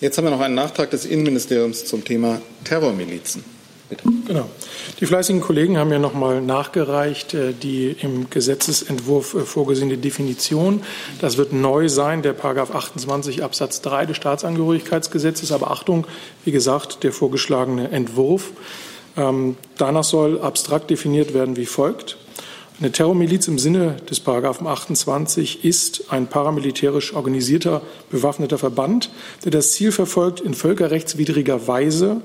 Jetzt haben wir noch einen Nachtrag des Innenministeriums zum Thema Terrormilizen. Bitte. Genau. Die fleißigen Kollegen haben ja noch mal nachgereicht äh, die im Gesetzesentwurf äh, vorgesehene Definition. Das wird neu sein, der Paragraph 28 Absatz 3 des Staatsangehörigkeitsgesetzes. Aber Achtung, wie gesagt, der vorgeschlagene Entwurf. Ähm, danach soll abstrakt definiert werden wie folgt. Eine Terrormiliz im Sinne des Paragraphen 28 ist ein paramilitärisch organisierter bewaffneter Verband, der das Ziel verfolgt, in völkerrechtswidriger Weise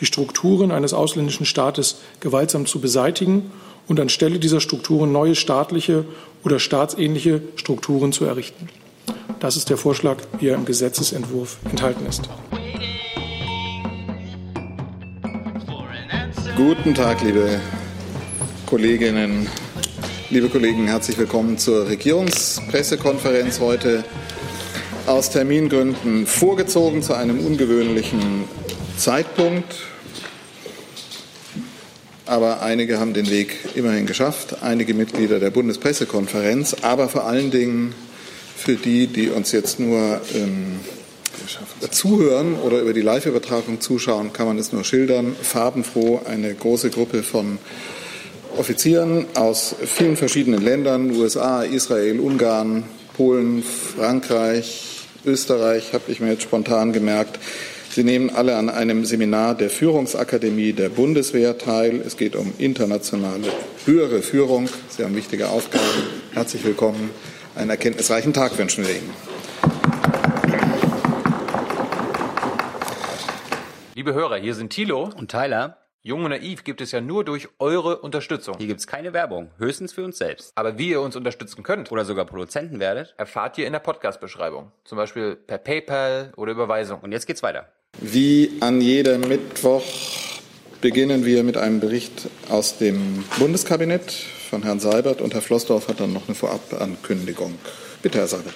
die Strukturen eines ausländischen Staates gewaltsam zu beseitigen und anstelle dieser Strukturen neue staatliche oder staatsähnliche Strukturen zu errichten. Das ist der Vorschlag, wie er im Gesetzesentwurf enthalten ist. Guten Tag, liebe Kolleginnen, liebe Kollegen. Herzlich willkommen zur Regierungspressekonferenz heute aus Termingründen vorgezogen zu einem ungewöhnlichen Zeitpunkt. Aber einige haben den Weg immerhin geschafft, einige Mitglieder der Bundespressekonferenz, aber vor allen Dingen für die, die uns jetzt nur ähm, zuhören oder über die Live-Übertragung zuschauen, kann man es nur schildern. Farbenfroh, eine große Gruppe von Offizieren aus vielen verschiedenen Ländern, USA, Israel, Ungarn, Polen, Frankreich, Österreich, habe ich mir jetzt spontan gemerkt, Sie nehmen alle an einem Seminar der Führungsakademie der Bundeswehr teil. Es geht um internationale höhere Führung. Sie haben wichtige Aufgaben. Herzlich willkommen. Einen erkenntnisreichen Tag wünschen wir Ihnen. Liebe Hörer, hier sind Thilo und Tyler. Jung und naiv gibt es ja nur durch eure Unterstützung. Hier gibt es keine Werbung, höchstens für uns selbst. Aber wie ihr uns unterstützen könnt oder sogar Produzenten werdet, erfahrt ihr in der Podcast-Beschreibung. Zum Beispiel per PayPal oder Überweisung. Und jetzt geht's weiter. Wie an jedem Mittwoch beginnen wir mit einem Bericht aus dem Bundeskabinett von Herrn Seibert und Herr Flossdorf hat dann noch eine Vorabankündigung. Bitte, Herr Seibert.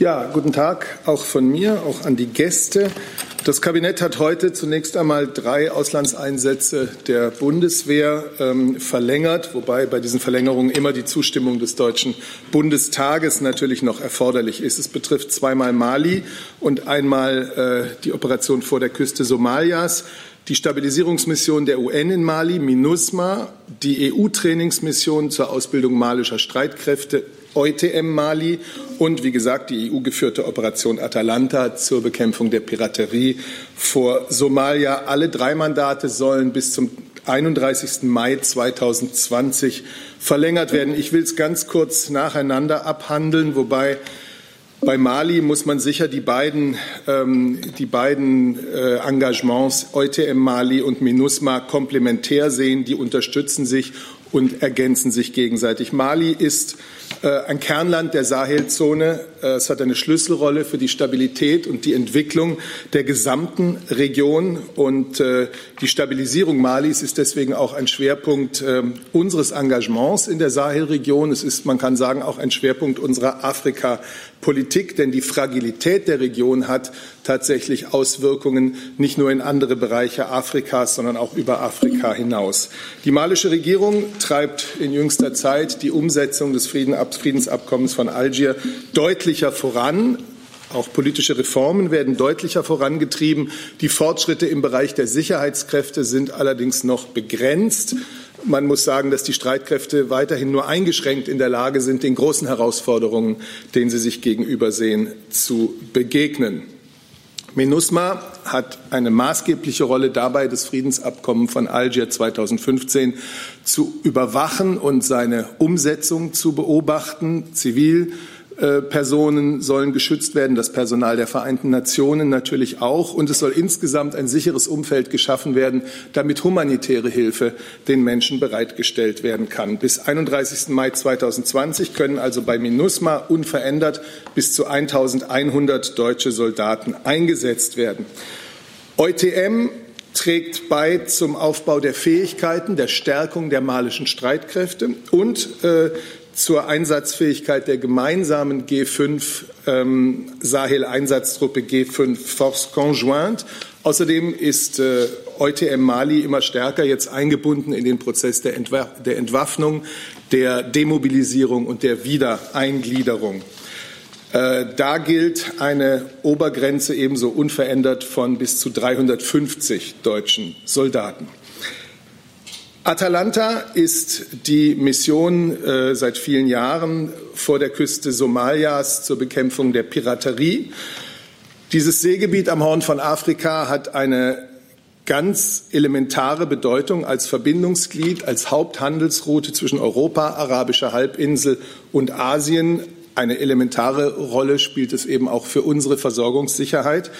Ja, guten Tag auch von mir, auch an die Gäste. Das Kabinett hat heute zunächst einmal drei Auslandseinsätze der Bundeswehr ähm, verlängert, wobei bei diesen Verlängerungen immer die Zustimmung des Deutschen Bundestages natürlich noch erforderlich ist. Es betrifft zweimal Mali und einmal äh, die Operation vor der Küste Somalias die Stabilisierungsmission der UN in Mali, MINUSMA, die EU-Trainingsmission zur Ausbildung malischer Streitkräfte EUTM Mali und wie gesagt die EU-geführte Operation Atalanta zur Bekämpfung der Piraterie vor Somalia. Alle drei Mandate sollen bis zum 31. Mai 2020 verlängert werden. Ich will es ganz kurz nacheinander abhandeln, wobei bei Mali muss man sicher die beiden, ähm, die beiden äh, Engagements EUTM Mali und MINUSMA komplementär sehen. Die unterstützen sich und ergänzen sich gegenseitig. Mali ist ein Kernland der Sahelzone. Äh, es hat eine Schlüsselrolle für die Stabilität und die Entwicklung der gesamten Region. Und äh, die Stabilisierung Malis ist deswegen auch ein Schwerpunkt ähm, unseres Engagements in der Sahelregion. Es ist, man kann sagen, auch ein Schwerpunkt unserer Afrika-Politik, denn die Fragilität der Region hat tatsächlich Auswirkungen nicht nur in andere Bereiche Afrikas, sondern auch über Afrika hinaus. Die malische Regierung treibt in jüngster Zeit die Umsetzung des Friedensabkommens von Algier deutlicher voran. Auch politische Reformen werden deutlicher vorangetrieben. Die Fortschritte im Bereich der Sicherheitskräfte sind allerdings noch begrenzt. Man muss sagen, dass die Streitkräfte weiterhin nur eingeschränkt in der Lage sind, den großen Herausforderungen, denen sie sich gegenübersehen, zu begegnen. MINUSMA hat eine maßgebliche Rolle dabei, das Friedensabkommen von Algier 2015 zu überwachen und seine Umsetzung zu beobachten. Zivil Personen sollen geschützt werden, das Personal der Vereinten Nationen natürlich auch. Und es soll insgesamt ein sicheres Umfeld geschaffen werden, damit humanitäre Hilfe den Menschen bereitgestellt werden kann. Bis 31. Mai 2020 können also bei MINUSMA unverändert bis zu 1100 deutsche Soldaten eingesetzt werden. EUTM trägt bei zum Aufbau der Fähigkeiten, der Stärkung der malischen Streitkräfte und äh, zur Einsatzfähigkeit der gemeinsamen G5 ähm, Sahel-Einsatztruppe G5 Force Conjointe. Außerdem ist äh, EUTM Mali immer stärker jetzt eingebunden in den Prozess der, Entwa der Entwaffnung, der Demobilisierung und der Wiedereingliederung. Äh, da gilt eine Obergrenze ebenso unverändert von bis zu 350 deutschen Soldaten. Atalanta ist die Mission äh, seit vielen Jahren vor der Küste Somalias zur Bekämpfung der Piraterie. Dieses Seegebiet am Horn von Afrika hat eine ganz elementare Bedeutung als Verbindungsglied, als Haupthandelsroute zwischen Europa, arabischer Halbinsel und Asien. Eine elementare Rolle spielt es eben auch für unsere Versorgungssicherheit.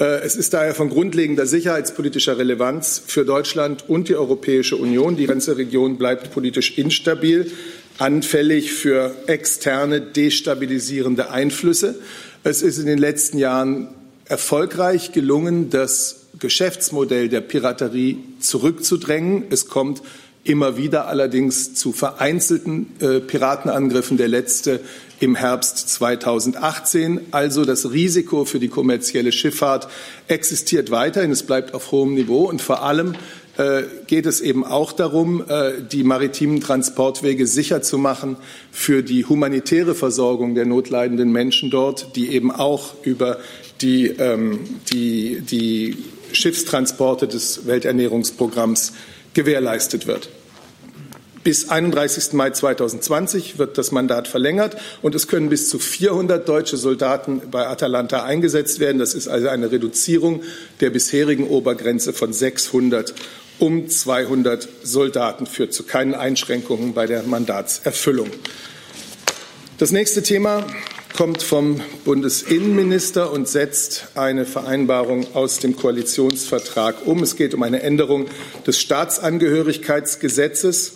Äh, es ist daher von grundlegender sicherheitspolitischer Relevanz für Deutschland und die Europäische Union. Die ganze Region bleibt politisch instabil, anfällig für externe destabilisierende Einflüsse. Es ist in den letzten Jahren erfolgreich gelungen, das Geschäftsmodell der Piraterie zurückzudrängen. Es kommt immer wieder allerdings zu vereinzelten äh, Piratenangriffen. Der letzte im Herbst 2018. Also das Risiko für die kommerzielle Schifffahrt existiert weiterhin. Es bleibt auf hohem Niveau und vor allem äh, geht es eben auch darum, äh, die maritimen Transportwege sicher zu machen für die humanitäre Versorgung der notleidenden Menschen dort, die eben auch über die, ähm, die, die Schiffstransporte des Welternährungsprogramms gewährleistet wird. Bis 31. Mai 2020 wird das Mandat verlängert und es können bis zu 400 deutsche Soldaten bei Atalanta eingesetzt werden. Das ist also eine Reduzierung der bisherigen Obergrenze von 600 um 200 Soldaten, führt zu keinen Einschränkungen bei der Mandatserfüllung. Das nächste Thema kommt vom Bundesinnenminister und setzt eine Vereinbarung aus dem Koalitionsvertrag um. Es geht um eine Änderung des Staatsangehörigkeitsgesetzes.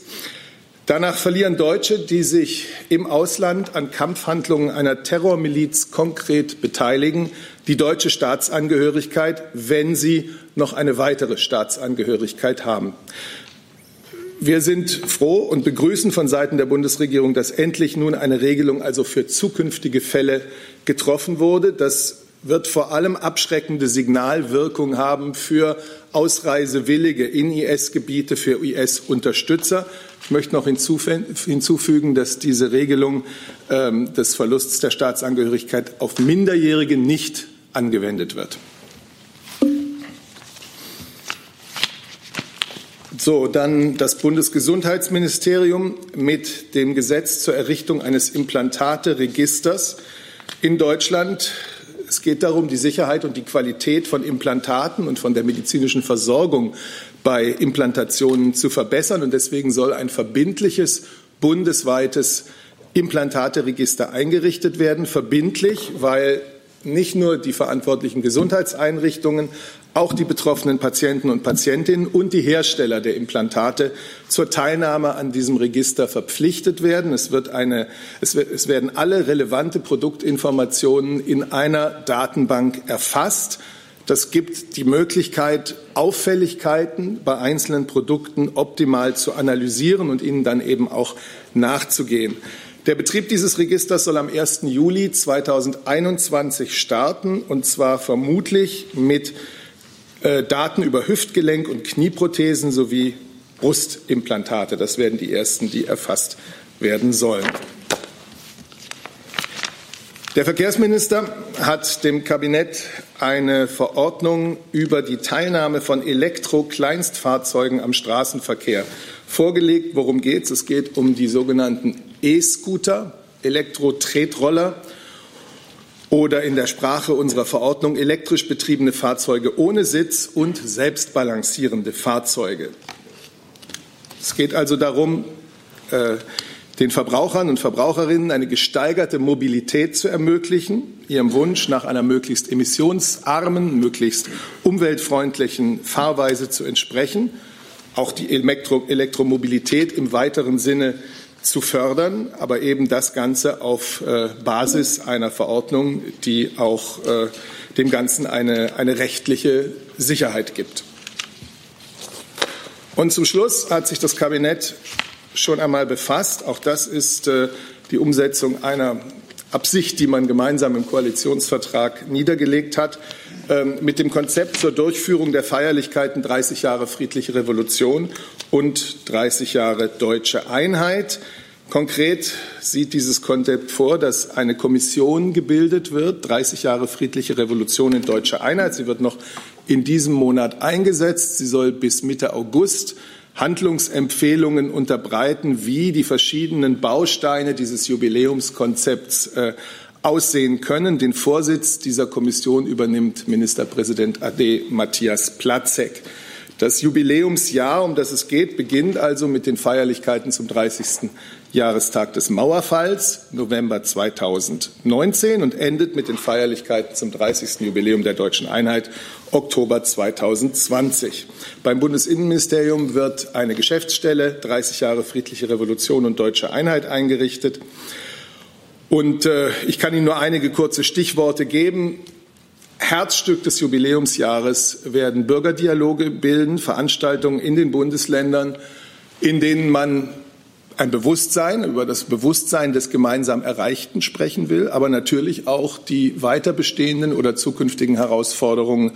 Danach verlieren Deutsche, die sich im Ausland an Kampfhandlungen einer Terrormiliz konkret beteiligen, die deutsche Staatsangehörigkeit, wenn sie noch eine weitere Staatsangehörigkeit haben. Wir sind froh und begrüßen von Seiten der Bundesregierung, dass endlich nun eine Regelung also für zukünftige Fälle getroffen wurde. Das wird vor allem abschreckende Signalwirkung haben für Ausreisewillige in IS-Gebiete, für IS-Unterstützer. Ich möchte noch hinzufügen, dass diese Regelung ähm, des Verlusts der Staatsangehörigkeit auf Minderjährige nicht angewendet wird. So, dann das Bundesgesundheitsministerium mit dem Gesetz zur Errichtung eines Implantate-Registers in Deutschland. Es geht darum, die Sicherheit und die Qualität von Implantaten und von der medizinischen Versorgung bei Implantationen zu verbessern. Und deswegen soll ein verbindliches bundesweites Implantate-Register eingerichtet werden. Verbindlich, weil nicht nur die verantwortlichen Gesundheitseinrichtungen, auch die betroffenen Patienten und Patientinnen und die Hersteller der Implantate zur Teilnahme an diesem Register verpflichtet werden. Es, wird eine, es, es werden alle relevante Produktinformationen in einer Datenbank erfasst. Das gibt die Möglichkeit, Auffälligkeiten bei einzelnen Produkten optimal zu analysieren und ihnen dann eben auch nachzugehen. Der Betrieb dieses Registers soll am 1. Juli 2021 starten, und zwar vermutlich mit äh, Daten über Hüftgelenk- und Knieprothesen sowie Brustimplantate. Das werden die ersten, die erfasst werden sollen. Der Verkehrsminister hat dem Kabinett eine Verordnung über die Teilnahme von Elektro-Kleinstfahrzeugen am Straßenverkehr vorgelegt. Worum geht es? Es geht um die sogenannten E-Scooter, Elektro-Tretroller oder in der Sprache unserer Verordnung elektrisch betriebene Fahrzeuge ohne Sitz und selbstbalancierende Fahrzeuge. Es geht also darum, äh, den Verbrauchern und Verbraucherinnen eine gesteigerte Mobilität zu ermöglichen, ihrem Wunsch nach einer möglichst emissionsarmen, möglichst umweltfreundlichen Fahrweise zu entsprechen, auch die Elektro Elektromobilität im weiteren Sinne zu fördern, aber eben das Ganze auf äh, Basis einer Verordnung, die auch äh, dem Ganzen eine, eine rechtliche Sicherheit gibt. Und zum Schluss hat sich das Kabinett schon einmal befasst. Auch das ist äh, die Umsetzung einer Absicht, die man gemeinsam im Koalitionsvertrag niedergelegt hat, mit dem Konzept zur Durchführung der Feierlichkeiten 30 Jahre friedliche Revolution und 30 Jahre deutsche Einheit. Konkret sieht dieses Konzept vor, dass eine Kommission gebildet wird, 30 Jahre friedliche Revolution in deutscher Einheit. Sie wird noch in diesem Monat eingesetzt. Sie soll bis Mitte August Handlungsempfehlungen unterbreiten, wie die verschiedenen Bausteine dieses Jubiläumskonzepts äh, aussehen können. Den Vorsitz dieser Kommission übernimmt Ministerpräsident AD Matthias Platzek. Das Jubiläumsjahr, um das es geht, beginnt also mit den Feierlichkeiten zum 30. Jahrestag des Mauerfalls, November 2019, und endet mit den Feierlichkeiten zum 30. Jubiläum der deutschen Einheit, Oktober 2020. Beim Bundesinnenministerium wird eine Geschäftsstelle 30 Jahre friedliche Revolution und deutsche Einheit eingerichtet. Und äh, ich kann Ihnen nur einige kurze Stichworte geben. Herzstück des Jubiläumsjahres werden Bürgerdialoge bilden, Veranstaltungen in den Bundesländern, in denen man ein Bewusstsein über das Bewusstsein des gemeinsam Erreichten sprechen will, aber natürlich auch die weiter bestehenden oder zukünftigen Herausforderungen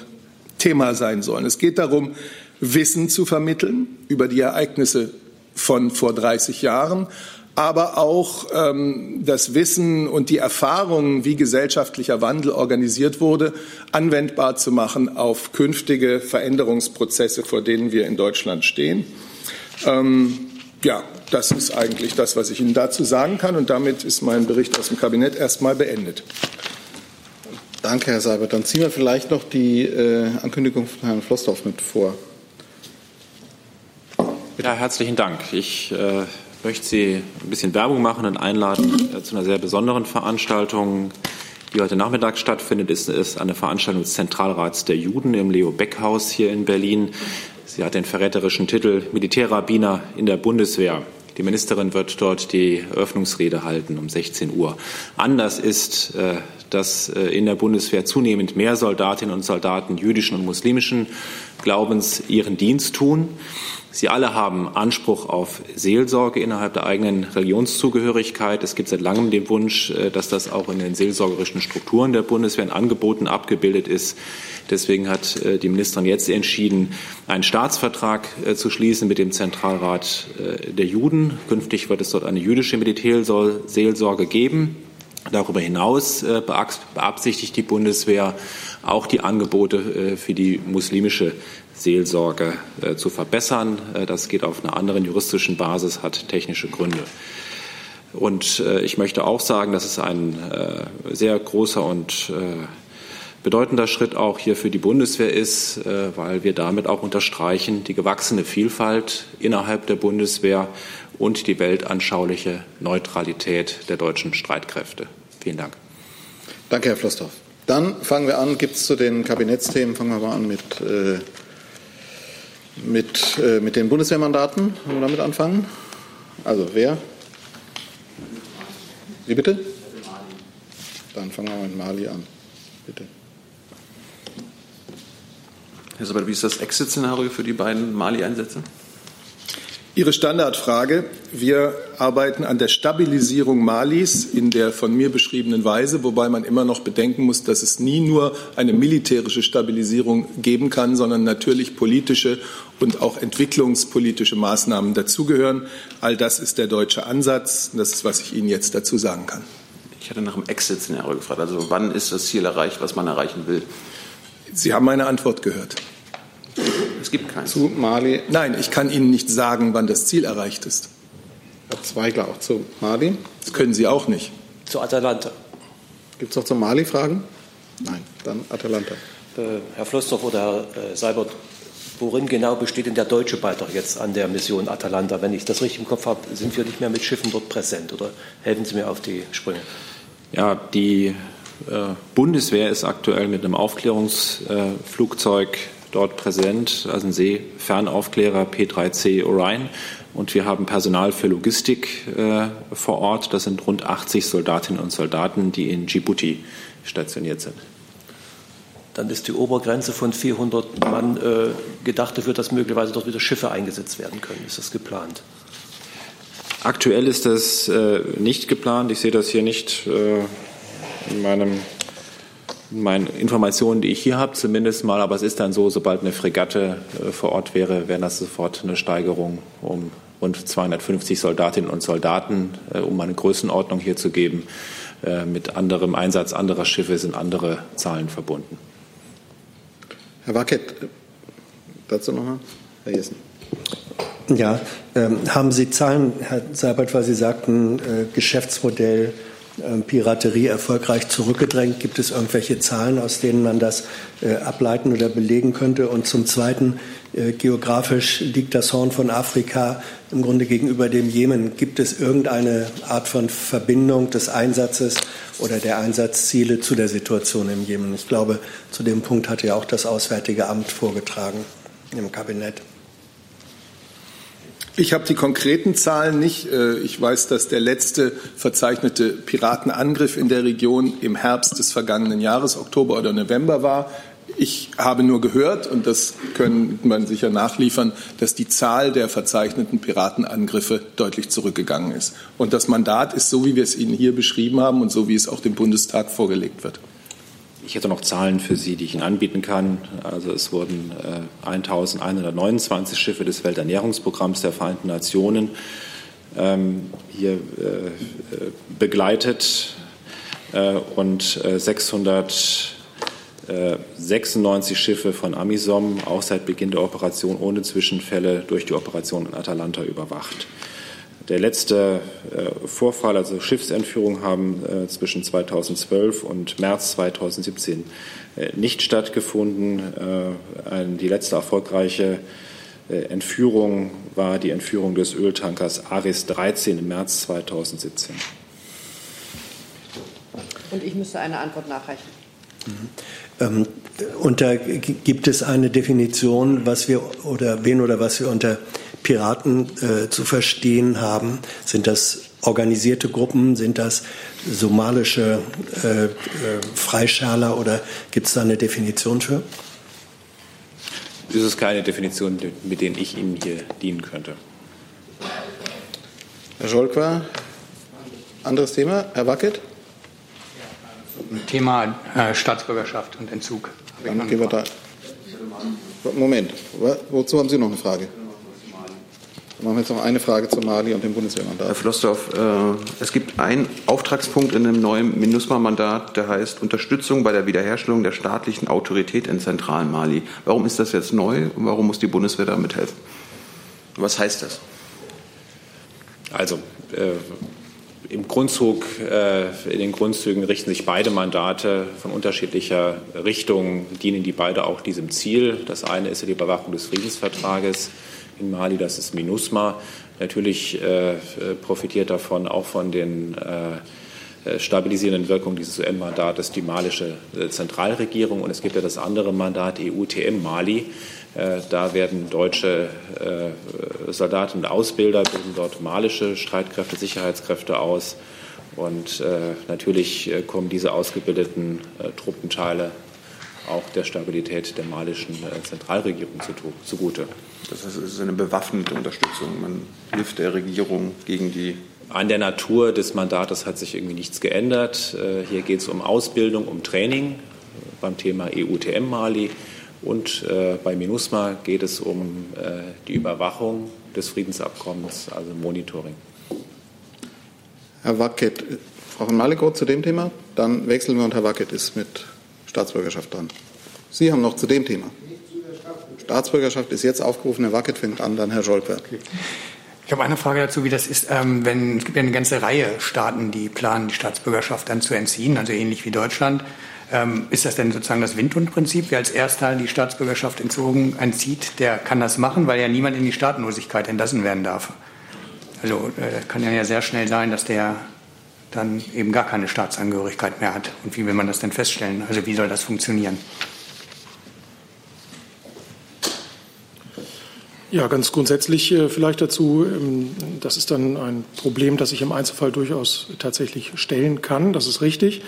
Thema sein sollen. Es geht darum, Wissen zu vermitteln über die Ereignisse von vor 30 Jahren, aber auch ähm, das Wissen und die Erfahrungen, wie gesellschaftlicher Wandel organisiert wurde, anwendbar zu machen auf künftige Veränderungsprozesse, vor denen wir in Deutschland stehen. Ähm, ja, das ist eigentlich das, was ich Ihnen dazu sagen kann. Und damit ist mein Bericht aus dem Kabinett erstmal beendet. Danke, Herr Seibert. Dann ziehen wir vielleicht noch die äh, Ankündigung von Herrn Flossdorf mit vor. Ja, herzlichen Dank. Ich äh, möchte Sie ein bisschen Werbung machen und einladen äh, zu einer sehr besonderen Veranstaltung, die heute Nachmittag stattfindet. Es ist eine Veranstaltung des Zentralrats der Juden im Leo Beck Haus hier in Berlin. Sie hat den verräterischen Titel Militärrabbiner in der Bundeswehr. Die Ministerin wird dort die Eröffnungsrede halten um 16 Uhr. Anders ist, äh, dass äh, in der Bundeswehr zunehmend mehr Soldatinnen und Soldaten jüdischen und muslimischen Glaubens ihren Dienst tun. Sie alle haben Anspruch auf Seelsorge innerhalb der eigenen Religionszugehörigkeit. Es gibt seit langem den Wunsch, äh, dass das auch in den seelsorgerischen Strukturen der Bundeswehr in Angeboten abgebildet ist. Deswegen hat äh, die Ministerin jetzt entschieden, einen Staatsvertrag zu schließen mit dem Zentralrat der Juden. Künftig wird es dort eine jüdische Militärseelsorge geben. Darüber hinaus beabsichtigt die Bundeswehr auch die Angebote für die muslimische Seelsorge äh, zu verbessern. Äh, das geht auf einer anderen juristischen Basis, hat technische Gründe. Und äh, ich möchte auch sagen, dass es ein sehr großer und bedeutender Schritt auch hier für die Bundeswehr ist, weil wir damit auch unterstreichen die gewachsene Vielfalt innerhalb der Bundeswehr und die weltanschauliche Neutralität der deutschen Streitkräfte. Vielen Dank. Danke, Herr Flossdorf. Dann fangen wir an, gibt es zu den Kabinettsthemen, fangen wir mal an mit äh, mit, äh, mit den Bundeswehrmandaten. Wollen wir damit anfangen? Also wer? Wie bitte? Dann fangen wir mit Mali an. Bitte. Herr Sabbat, wie ist das Exit-Szenario für die beiden Mali-Einsätze? Ihre Standardfrage. Wir arbeiten an der Stabilisierung Malis in der von mir beschriebenen Weise, wobei man immer noch bedenken muss, dass es nie nur eine militärische Stabilisierung geben kann, sondern natürlich politische und auch entwicklungspolitische Maßnahmen dazugehören. All das ist der deutsche Ansatz. Das ist, was ich Ihnen jetzt dazu sagen kann. Ich hatte nach dem Exit-Szenario gefragt. Also wann ist das Ziel erreicht, was man erreichen will? Sie haben meine Antwort gehört. Es gibt keins. Zu Mali? Nein, ich kann Ihnen nicht sagen, wann das Ziel erreicht ist. Herr Zweigler auch zu Mali? Das können Sie auch nicht. Zu Atalanta. Gibt es noch zu Mali Fragen? Nein, dann Atalanta. Äh, Herr Flossdorf oder Herr äh, Seibert, worin genau besteht denn der deutsche Beitrag jetzt an der Mission Atalanta? Wenn ich das richtig im Kopf habe, sind wir nicht mehr mit Schiffen dort präsent oder helfen Sie mir auf die Sprünge? Ja, die äh, Bundeswehr ist aktuell mit einem Aufklärungsflugzeug äh, dort präsent, also ein Seefernaufklärer P3C Orion. Und wir haben Personal für Logistik äh, vor Ort. Das sind rund 80 Soldatinnen und Soldaten, die in Djibouti stationiert sind. Dann ist die Obergrenze von 400 Mann äh, gedacht dafür, dass möglicherweise dort wieder Schiffe eingesetzt werden können. Ist das geplant? Aktuell ist das äh, nicht geplant. Ich sehe das hier nicht äh, in meinem meinen Informationen, die ich hier habe, zumindest mal. Aber es ist dann so, sobald eine Fregatte äh, vor Ort wäre, wäre das sofort eine Steigerung um rund 250 Soldatinnen und Soldaten, um eine Größenordnung hier zu geben. Mit anderem Einsatz anderer Schiffe sind andere Zahlen verbunden. Herr Wackett, dazu nochmal. Herr Jessen. Ja, ähm, haben Sie Zahlen, Herr Seibert, weil Sie sagten, äh, Geschäftsmodell äh, Piraterie erfolgreich zurückgedrängt? Gibt es irgendwelche Zahlen, aus denen man das äh, ableiten oder belegen könnte? Und zum Zweiten, äh, geografisch liegt das Horn von Afrika im Grunde gegenüber dem Jemen. Gibt es irgendeine Art von Verbindung des Einsatzes oder der Einsatzziele zu der Situation im Jemen? Ich glaube, zu dem Punkt hatte ja auch das Auswärtige Amt vorgetragen im Kabinett. Ich habe die konkreten Zahlen nicht. Äh, ich weiß, dass der letzte verzeichnete Piratenangriff in der Region im Herbst des vergangenen Jahres, Oktober oder November war. Ich habe nur gehört, und das können man sicher nachliefern, dass die Zahl der verzeichneten Piratenangriffe deutlich zurückgegangen ist. Und das Mandat ist so, wie wir es Ihnen hier beschrieben haben und so, wie es auch dem Bundestag vorgelegt wird. Ich hätte noch Zahlen für Sie, die ich Ihnen anbieten kann. Also es wurden äh, 1129 Schiffe des Welternährungsprogramms der Vereinten Nationen ähm, hier äh, begleitet äh, und 696 äh, Schiffe von Amisom auch seit Beginn der Operation ohne Zwischenfälle durch die Operation in Atalanta überwacht. Der letzte äh, Vorfall, also Schiffsentführung, haben äh, zwischen 2012 und März 2017 äh, nicht stattgefunden. Die letzte erfolgreiche Entführung war die Entführung des Öltankers Aris 13 im März 2017. Und ich müsste eine Antwort nachreichen. Mhm. Ähm, und da gibt es eine Definition, was wir oder wen oder was wir unter Piraten äh, zu verstehen haben? Sind das organisierte Gruppen? Sind das somalische äh, äh, Freischärler oder gibt es da eine Definition für? Das ist keine Definition, mit denen ich Ihnen hier dienen könnte. Herr Scholker, anderes Thema. Herr Wackett? Thema äh, Staatsbürgerschaft und Entzug. Dann gehen wir da. Moment, wozu haben Sie noch eine Frage? Dann machen wir jetzt noch eine Frage zu Mali und dem Bundeswehrmandat. Herr Flossdorf, äh, es gibt einen Auftragspunkt in dem neuen MINUSMA-Mandat, der heißt Unterstützung bei der Wiederherstellung der staatlichen Autorität in zentralen Mali. Warum ist das jetzt neu und warum muss die Bundeswehr damit helfen? Was heißt das? Also, äh, im Grundzug, äh, in den Grundzügen richten sich beide Mandate von unterschiedlicher Richtung, dienen die beide auch diesem Ziel. Das eine ist ja die Überwachung des Friedensvertrages in Mali, das ist MINUSMA. Natürlich äh, profitiert davon auch von den äh, äh stabilisierenden Wirkungen dieses UN-Mandates die malische äh, Zentralregierung. Und es gibt ja das andere Mandat EUTM Mali. Äh, da werden deutsche äh, Soldaten und Ausbilder, bilden dort malische Streitkräfte, Sicherheitskräfte aus. Und natürlich kommen diese ausgebildeten Truppenteile auch der Stabilität der malischen äh, Zentralregierung zugute. Das heißt, es ist eine bewaffnete Unterstützung. Man hilft der Regierung gegen die. An der Natur des Mandates hat sich irgendwie nichts geändert. Äh, hier geht es um Ausbildung, um Training beim Thema EUTM Mali. Und äh, bei MINUSMA geht es um die Überwachung des Friedensabkommens, also Monitoring. Herr Wackett, Frau von Malikow zu dem Thema? Dann wechseln wir und Herr Wackett ist mit Staatsbürgerschaft dran. Sie haben noch zu dem Thema. Staatsbürgerschaft ist jetzt aufgerufen. Herr Wackett fängt an, dann Herr Scholper. Okay. Ich habe eine Frage dazu, wie das ist, ähm, wenn es gibt ja eine ganze Reihe Staaten, die planen, die Staatsbürgerschaft dann zu entziehen, also ähnlich wie Deutschland. Ähm, ist das denn sozusagen das Windhundprinzip? Wer als Erster die Staatsbürgerschaft entzogen entzieht, der kann das machen, weil ja niemand in die Staatenlosigkeit entlassen werden darf. Also äh, kann ja sehr schnell sein, dass der dann eben gar keine Staatsangehörigkeit mehr hat. Und wie will man das denn feststellen? Also wie soll das funktionieren? Ja, ganz grundsätzlich äh, vielleicht dazu. Ähm, das ist dann ein Problem, das sich im Einzelfall durchaus tatsächlich stellen kann. Das ist richtig.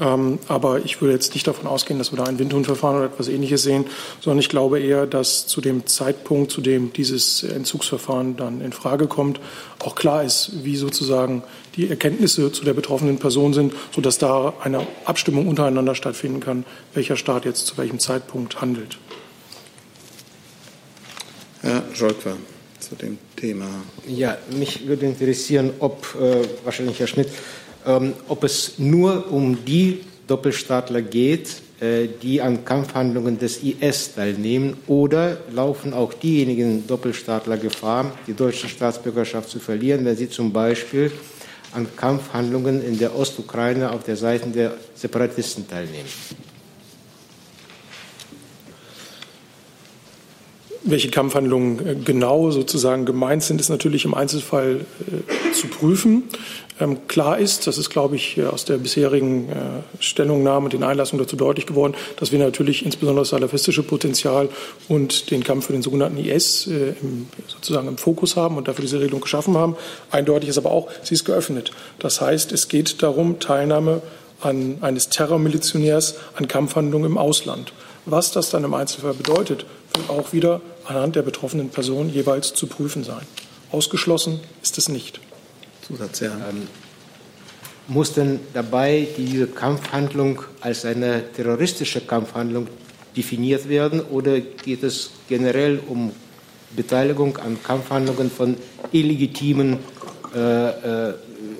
Ähm, aber ich würde jetzt nicht davon ausgehen, dass wir da ein Windhundverfahren oder etwas Ähnliches sehen, sondern ich glaube eher, dass zu dem Zeitpunkt, zu dem dieses Entzugsverfahren dann in Frage kommt, auch klar ist, wie sozusagen die Erkenntnisse zu der betroffenen Person sind, sodass da eine Abstimmung untereinander stattfinden kann, welcher Staat jetzt zu welchem Zeitpunkt handelt. Herr Scholker, zu dem Thema. Ja, mich würde interessieren, ob, äh, wahrscheinlich Herr Schmidt, ähm, ob es nur um die Doppelstaatler geht, äh, die an Kampfhandlungen des IS teilnehmen, oder laufen auch diejenigen Doppelstaatler Gefahr, die deutsche Staatsbürgerschaft zu verlieren, wenn sie zum Beispiel an Kampfhandlungen in der Ostukraine auf der Seite der Separatisten teilnehmen? Welche Kampfhandlungen äh, genau sozusagen gemeint sind, ist natürlich im Einzelfall äh, zu prüfen. Ähm, klar ist, das ist, glaube ich, äh, aus der bisherigen Stellungnahme und den Einlassungen dazu deutlich geworden, dass wir natürlich insbesondere das salafistische Potenzial und den Kampf für den sogenannten IS sozusagen im Fokus haben und dafür diese Regelung geschaffen haben. Eindeutig ist aber auch, sie ist geöffnet. Das heißt, es geht darum, Teilnahme an, eines Terrormilitionärs an Kampfhandlungen im Ausland. Was das dann im Einzelfall bedeutet, wird auch wieder anhand der betroffenen Person jeweils zu prüfen sein. Ausgeschlossen ist es nicht. Zusatz, ja. Ähm, muss denn dabei diese Kampfhandlung als eine terroristische Kampfhandlung definiert werden oder geht es generell um Beteiligung an Kampfhandlungen von illegitimen äh, äh,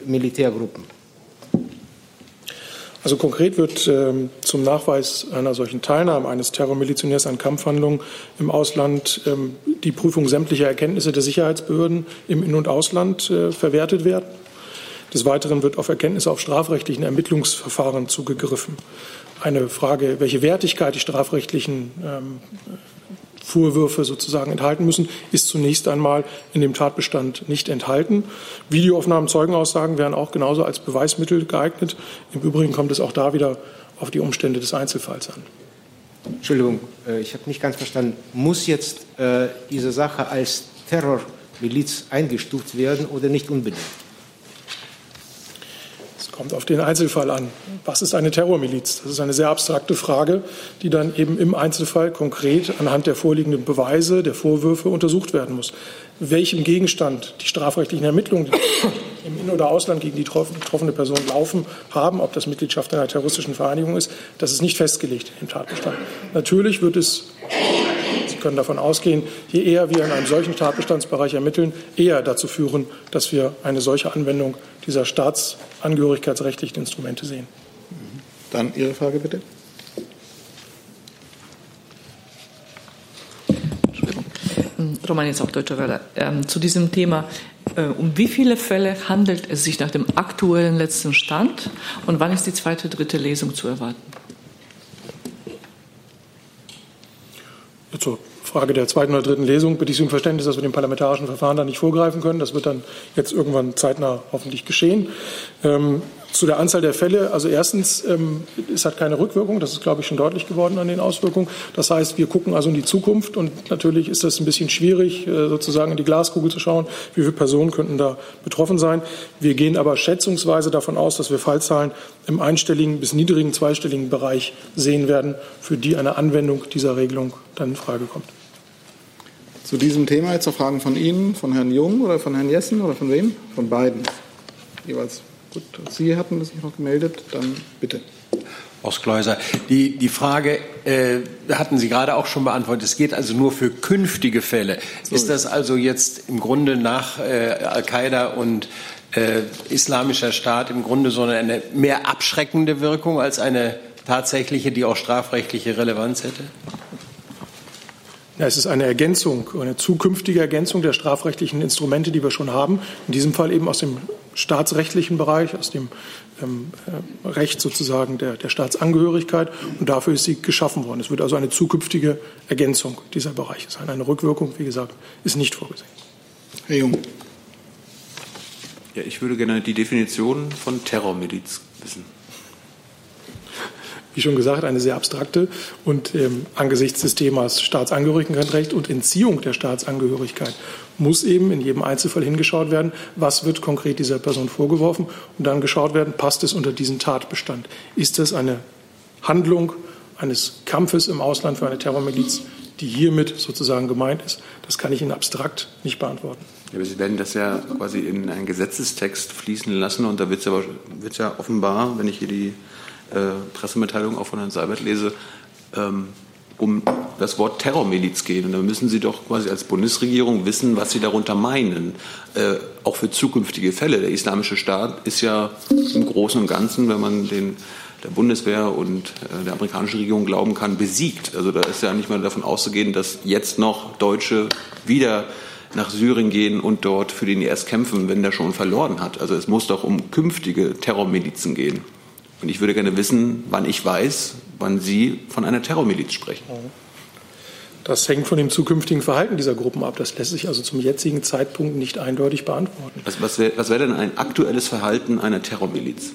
Militärgruppen? Also konkret wird ähm, zum Nachweis einer solchen Teilnahme eines Terrormilizionärs an Kampfhandlungen im Ausland ähm, die Prüfung sämtlicher Erkenntnisse der Sicherheitsbehörden im In- und Ausland äh, verwertet werden. Des Weiteren wird auf Erkenntnisse auf strafrechtlichen Ermittlungsverfahren zugegriffen. Eine Frage, welche Wertigkeit die strafrechtlichen ähm, Vorwürfe sozusagen enthalten müssen, ist zunächst einmal in dem Tatbestand nicht enthalten. Videoaufnahmen, Zeugenaussagen wären auch genauso als Beweismittel geeignet. Im Übrigen kommt es auch da wieder auf die Umstände des Einzelfalls an. Entschuldigung, äh, ich habe nicht ganz verstanden. Muss jetzt äh, diese Sache als Terrormiliz eingestuft werden oder nicht unbedingt? Kommt auf den Einzelfall an. Was ist eine Terrormiliz? Das ist eine sehr abstrakte Frage, die dann eben im Einzelfall konkret anhand der vorliegenden Beweise, der Vorwürfe untersucht werden muss. Welchem Gegenstand die strafrechtlichen Ermittlungen im In- oder Ausland gegen die betroffene Person laufen, haben, ob das Mitgliedschaft einer terroristischen Vereinigung ist, das ist nicht festgelegt im Tatbestand. Natürlich wird es können davon ausgehen, je eher wir in einem solchen Tatbestandsbereich ermitteln, eher dazu führen, dass wir eine solche Anwendung dieser staatsangehörigkeitsrechtlichen Instrumente sehen. Dann Ihre Frage bitte. Roman jetzt auch Deutsche Welle. Ähm, zu diesem Thema. Äh, um wie viele Fälle handelt es sich nach dem aktuellen letzten Stand und wann ist die zweite, dritte Lesung zu erwarten? Zur Frage der zweiten oder dritten Lesung bitte ich Sie um Verständnis, dass wir dem parlamentarischen Verfahren da nicht vorgreifen können. Das wird dann jetzt irgendwann zeitnah hoffentlich geschehen. Ähm, zu der Anzahl der Fälle. Also erstens, ähm, es hat keine Rückwirkung. Das ist, glaube ich, schon deutlich geworden an den Auswirkungen. Das heißt, wir gucken also in die Zukunft. Und natürlich ist es ein bisschen schwierig, äh, sozusagen in die Glaskugel zu schauen, wie viele Personen könnten da betroffen sein. Wir gehen aber schätzungsweise davon aus, dass wir Fallzahlen im einstelligen bis niedrigen zweistelligen Bereich sehen werden, für die eine Anwendung dieser Regelung dann in Frage kommt. Zu diesem Thema jetzt noch Fragen von Ihnen, von Herrn Jung oder von Herrn Jessen oder von wem? Von beiden. Jeweils. Gut, Sie hatten sich noch gemeldet, dann bitte. Ostkläuser. Die, die Frage äh, hatten Sie gerade auch schon beantwortet. Es geht also nur für künftige Fälle. So ist das also jetzt im Grunde nach äh, Al-Qaida und äh, Islamischer Staat im Grunde so eine mehr abschreckende Wirkung als eine tatsächliche, die auch strafrechtliche Relevanz hätte? Ja, es ist eine Ergänzung, eine zukünftige Ergänzung der strafrechtlichen Instrumente, die wir schon haben. In diesem Fall eben aus dem staatsrechtlichen Bereich, aus dem ähm, äh, Recht sozusagen der, der Staatsangehörigkeit. Und dafür ist sie geschaffen worden. Es wird also eine zukünftige Ergänzung dieser Bereiche sein. Eine Rückwirkung, wie gesagt, ist nicht vorgesehen. Herr Jung. Ja, ich würde gerne die Definition von Terrormiliz wissen wie schon gesagt, eine sehr abstrakte und ähm, angesichts des Themas Staatsangehörigkeitsrecht und Entziehung der Staatsangehörigkeit muss eben in jedem Einzelfall hingeschaut werden, was wird konkret dieser Person vorgeworfen und dann geschaut werden, passt es unter diesen Tatbestand? Ist das eine Handlung eines Kampfes im Ausland für eine Terrormiliz, die hiermit sozusagen gemeint ist? Das kann ich Ihnen abstrakt nicht beantworten. Ja, aber Sie werden das ja quasi in einen Gesetzestext fließen lassen und da wird es ja, ja offenbar, wenn ich hier die Pressemitteilung auch von Herrn Seibert lese, ähm, um das Wort Terrormiliz geht. Und da müssen Sie doch quasi als Bundesregierung wissen, was Sie darunter meinen. Äh, auch für zukünftige Fälle. Der Islamische Staat ist ja im Großen und Ganzen, wenn man den der Bundeswehr und äh, der amerikanischen Regierung glauben kann, besiegt. Also da ist ja nicht mehr davon auszugehen, dass jetzt noch Deutsche wieder nach Syrien gehen und dort für den IS kämpfen, wenn der schon verloren hat. Also es muss doch um künftige Terrormilizen gehen. Und ich würde gerne wissen, wann ich weiß, wann Sie von einer Terrormiliz sprechen. Das hängt von dem zukünftigen Verhalten dieser Gruppen ab. Das lässt sich also zum jetzigen Zeitpunkt nicht eindeutig beantworten. Was, was wäre wär denn ein aktuelles Verhalten einer Terrormiliz?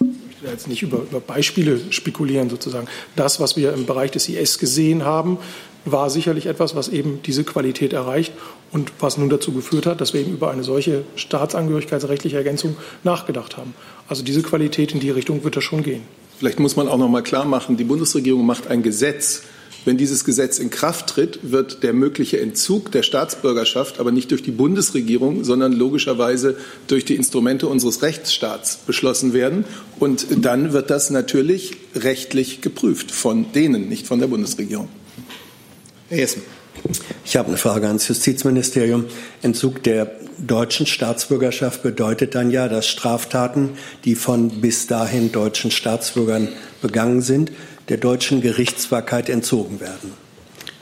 Ich will jetzt nicht über, über Beispiele spekulieren sozusagen. Das, was wir im Bereich des IS gesehen haben, war sicherlich etwas, was eben diese Qualität erreicht und was nun dazu geführt hat, dass wir eben über eine solche staatsangehörigkeitsrechtliche Ergänzung nachgedacht haben. Also diese Qualität in die Richtung wird das schon gehen. Vielleicht muss man auch noch mal klar machen, die Bundesregierung macht ein Gesetz. Wenn dieses Gesetz in Kraft tritt, wird der mögliche Entzug der Staatsbürgerschaft aber nicht durch die Bundesregierung, sondern logischerweise durch die Instrumente unseres Rechtsstaats beschlossen werden. Und dann wird das natürlich rechtlich geprüft von denen, nicht von der Bundesregierung. Herr Jessen. Ich habe eine Frage ans Justizministerium. Entzug der deutschen Staatsbürgerschaft bedeutet dann ja, dass Straftaten, die von bis dahin deutschen Staatsbürgern begangen sind, der deutschen Gerichtsbarkeit entzogen werden.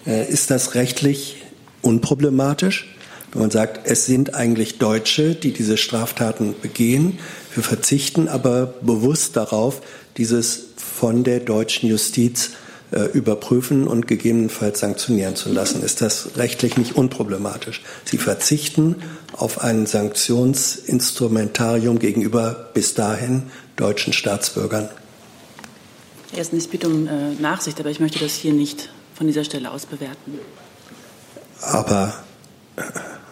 Äh, ist das rechtlich unproblematisch? Wenn man sagt, es sind eigentlich Deutsche, die diese Straftaten begehen, wir verzichten aber bewusst darauf, dieses von der deutschen Justiz äh, überprüfen und gegebenenfalls sanktionieren zu lassen. Ist das rechtlich nicht unproblematisch? Sie verzichten auf ein Sanktionsinstrumentarium gegenüber bis dahin deutschen Staatsbürgern. Erstens, ich bitte um äh, Nachsicht, aber ich möchte das hier nicht von dieser Stelle aus bewerten. Aber äh,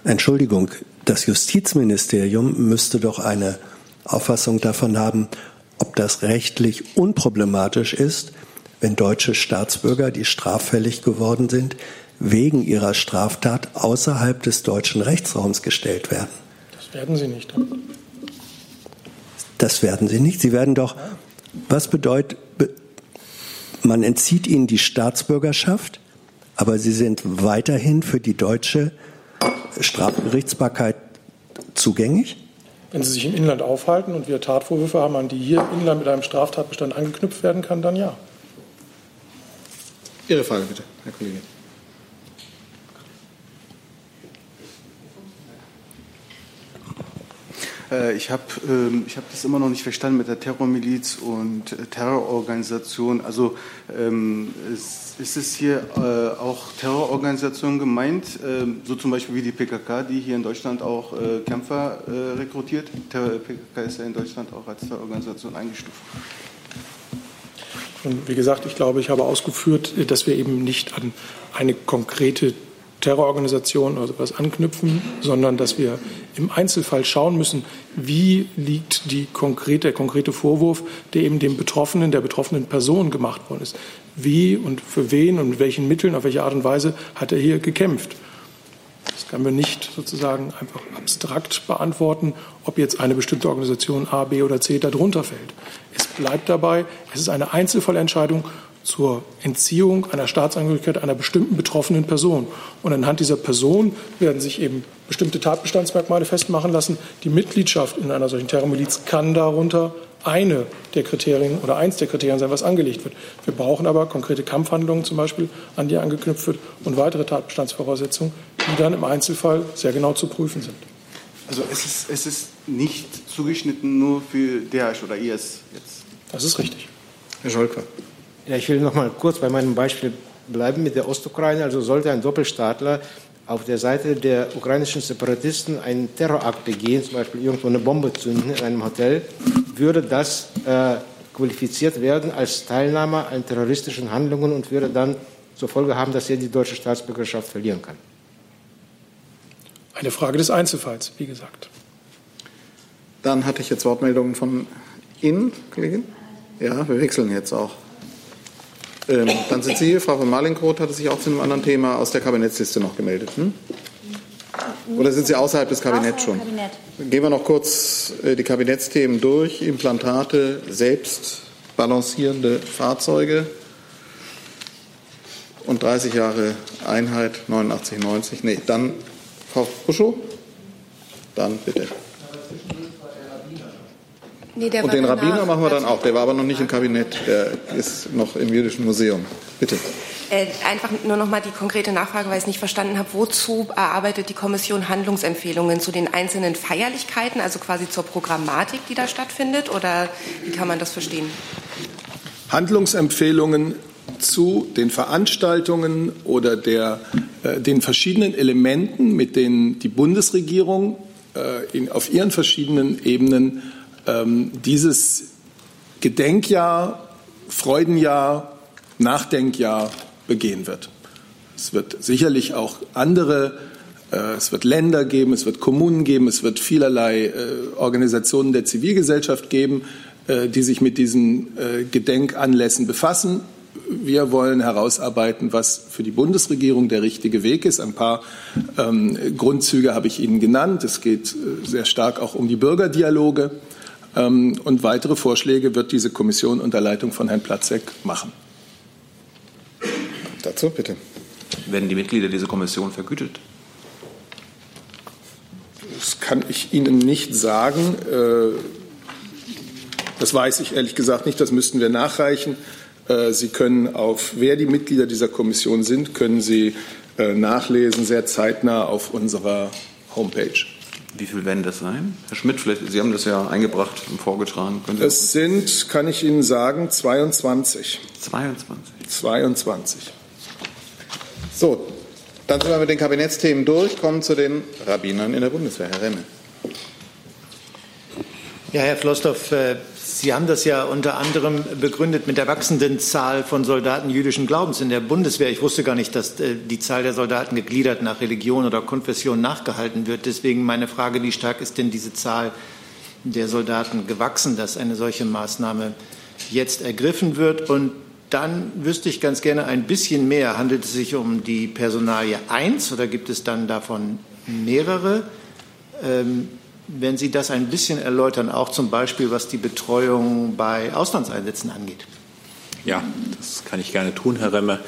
Entschuldigung, das Justizministerium müsste doch eine Auffassung davon haben, ob das rechtlich unproblematisch ist, wenn deutsche Staatsbürger, die straffällig geworden sind, wegen ihrer Straftat außerhalb des deutschen Rechtsraums gestellt werden. Das werden sie nicht. Das werden sie nicht. Sie werden doch, was bedeutet, man entzieht ihnen die Staatsbürgerschaft, aber sie sind weiterhin für die deutsche Strafgerichtsbarkeit zugänglich? Wenn sie sich im Inland aufhalten und wir Tatvorwürfe haben, an die hier im Inland mit einem Straftatbestand angeknüpft werden kann, dann ja. Ihre Frage bitte, Herr Kollege. Äh, ich habe ähm, ich hab das immer noch nicht verstanden mit der Terrormiliz und äh, Terrororganisation. Also ähm, ist, es hier äh, auch Terrororganisationen gemeint, ähm, so zum Beispiel wie die PKK, die hier in Deutschland auch Kämpfer rekrutiert? Terror, PKK ist ja in Deutschland auch als Terrororganisation eingestuft. Und wie gesagt, ich glaube, ich habe ausgeführt, dass wir eben nicht an eine konkrete Terrororganisation oder sowas anknüpfen, sondern dass wir im Einzelfall schauen müssen, wie liegt die konkrete, der konkrete Vorwurf, der eben dem Betroffenen, der betroffenen Person gemacht worden ist. Wie und für wen und mit welchen Mitteln, auf welche Art und Weise hat er hier gekämpft. Das können wir nicht sozusagen einfach abstrakt beantworten, ob jetzt eine bestimmte Organisation A, B oder C darunter fällt. Es bleibt dabei, es ist eine Einzelfallentscheidung zur Entziehung einer Staatsangehörigkeit einer bestimmten betroffenen Person. Und anhand dieser Person werden sich eben bestimmte Tatbestandsmerkmale festmachen lassen. Die Mitgliedschaft in einer solchen Terrormiliz kann darunter eine der Kriterien oder eins der Kriterien sein, was angelegt wird. Wir brauchen aber konkrete Kampfhandlungen zum Beispiel, an die angeknüpft wird und weitere Tatbestandsvoraussetzungen, die dann im Einzelfall sehr genau zu prüfen sind. Also es ist, es ist nicht zugeschnitten nur für Daesh oder IS jetzt. Das ist richtig. Herr Scholker. Ja, ich will noch mal kurz bei meinem Beispiel bleiben mit der Ostukraine. Also sollte ein Doppelstaatler auf der Seite der ukrainischen Separatisten einen Terrorakt begehen, zum Beispiel irgendwo eine Bombe zünden in einem Hotel, würde das äh, qualifiziert werden als Teilnahme an terroristischen Handlungen und würde dann zur Folge haben, dass er die deutsche Staatsbürgerschaft verlieren kann. Eine Frage des Einzelfalls, wie gesagt. Dann hatte ich jetzt Wortmeldungen von Ihnen, Kollegin. Ja, wir wechseln jetzt auch. Ähm, dann sind Sie hier, Frau von Malingroth hatte sich auch zu einem anderen Thema aus der Kabinettsliste noch gemeldet. Hm? Oder sind Sie außerhalb des Kabinetts schon? Kabinett. Gehen wir noch kurz äh, die Kabinettsthemen durch. Implantate, selbst balancierende Fahrzeuge. und 30 Jahre Einheit 89, 90. Nee, dann Frau Buschow. Dann bitte. Nee, der und den. Rabbiner machen wir dann auch. Der war aber noch nicht im Kabinett. Der ist noch im Jüdischen Museum. Bitte. Äh, einfach nur noch mal die konkrete Nachfrage, weil ich es nicht verstanden habe. Wozu erarbeitet die Kommission Handlungsempfehlungen zu den einzelnen Feierlichkeiten, also quasi zur Programmatik, die da stattfindet? Oder wie kann man das verstehen? Handlungsempfehlungen zu den Veranstaltungen oder der, äh, den verschiedenen Elementen, mit denen die Bundesregierung äh, in, auf ihren verschiedenen Ebenen ähm, dieses Gedenkjahr, Freudenjahr, Nachdenkjahr begehen wird. Es wird sicherlich auch andere, äh, es wird Länder geben, es wird Kommunen geben, es wird vielerlei äh, Organisationen der Zivilgesellschaft geben, äh, die sich mit diesen Gedenkanlässen befassen. Wir wollen herausarbeiten, was für die Bundesregierung der richtige Weg ist. Ein paar ähm, Grundzüge habe ich Ihnen genannt. Es geht äh, sehr stark auch um die Bürgerdialoge. Ähm, und weitere Vorschläge wird diese Kommission unter Leitung von Herrn Platzek machen. Dazu bitte. Werden die Mitglieder dieser Kommission vergütet? Das kann ich Ihnen nicht sagen. Äh, Das weiß ich ehrlich gesagt nicht. Das müssten wir nachreichen. Äh, Sie können auf, wer die Mitglieder dieser Kommission sind, können Sie äh, nachlesen, sehr zeitnah auf unserer Homepage. Wie viel werden das sein? Herr Schmidt, vielleicht, Sie haben das ja eingebracht und vorgetragen. Können Sie Es sind, kann ich Ihnen sagen, 22. 22. 22. So, dann sind wir mit den Kabinettsthemen durch, kommen zu den Rabbinern in der Bundeswehr. Herr Remme. Ja, Herr Flossdorf, Sie haben das ja unter anderem begründet mit der wachsenden Zahl von Soldaten jüdischen Glaubens in der Bundeswehr. Ich wusste gar nicht, dass äh, die Zahl der Soldaten gegliedert nach Religion oder Konfession nachgehalten wird. Deswegen meine Frage, wie stark ist denn diese Zahl der Soldaten gewachsen, dass eine solche Maßnahme jetzt ergriffen wird? Und dann wüsste ich ganz gerne ein bisschen mehr. Handelt es sich um die Personalie 1 oder gibt es dann davon mehrere? Ähm, wenn Sie das ein bisschen erläutern, auch zum Beispiel was die Betreuung bei Auslandseinsätzen angeht. Ja, das kann ich gerne tun, Herr Remme.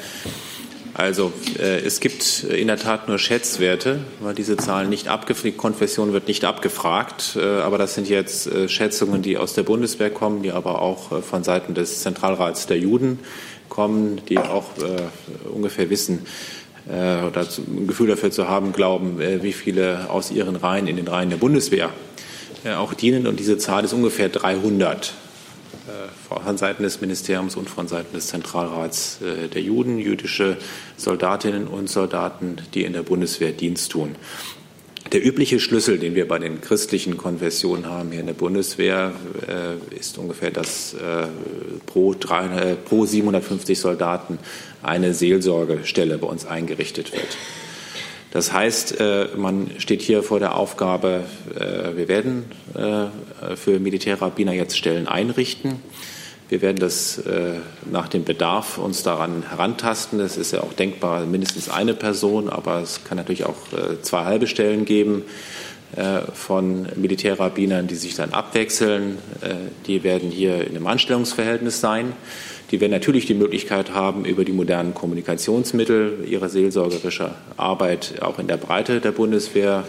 Also äh, es gibt in der Tat nur Schätzwerte, weil diese Zahlen nicht abgefragt, Konfession wird nicht abgefragt, äh, aber das sind jetzt äh, Schätzungen, die aus der Bundeswehr kommen, die aber auch äh, von Seiten des Zentralrats der Juden kommen, die auch äh, ungefähr wissen, oder zu- ein Gefühl dafür zu haben, glauben, äh, wie viele aus ihren Reihen in den Reihen der Bundeswehr äh, auch dienen. Und diese Zahl ist ungefähr 300 äh, von Seiten des Ministeriums und von Seiten des Zentralrats äh, der Juden, jüdische Soldatinnen und Soldaten, die in der Bundeswehr Dienst tun. Der übliche Schlüssel, den wir bei den christlichen Konfessionen haben hier in der Bundeswehr, äh, ist ungefähr, dass äh, pro, drei, äh, pro 750 Soldaten eine Seelsorgestelle bei uns eingerichtet wird. Das heißt, äh, man steht hier vor der Aufgabe, äh, wir werden äh, für Militärrabbiner jetzt Stellen einrichten. Wir werden das nach dem Bedarf uns daran herantasten. Es ist ja auch denkbar mindestens eine Person, aber es kann natürlich auch zwei halbe Stellen geben von Militärrabbinern, die sich dann abwechseln. Die werden hier in einem Anstellungsverhältnis sein. Die werden natürlich die Möglichkeit haben, über die modernen Kommunikationsmittel ihre seelsorgerische Arbeit auch in der Breite der Bundeswehr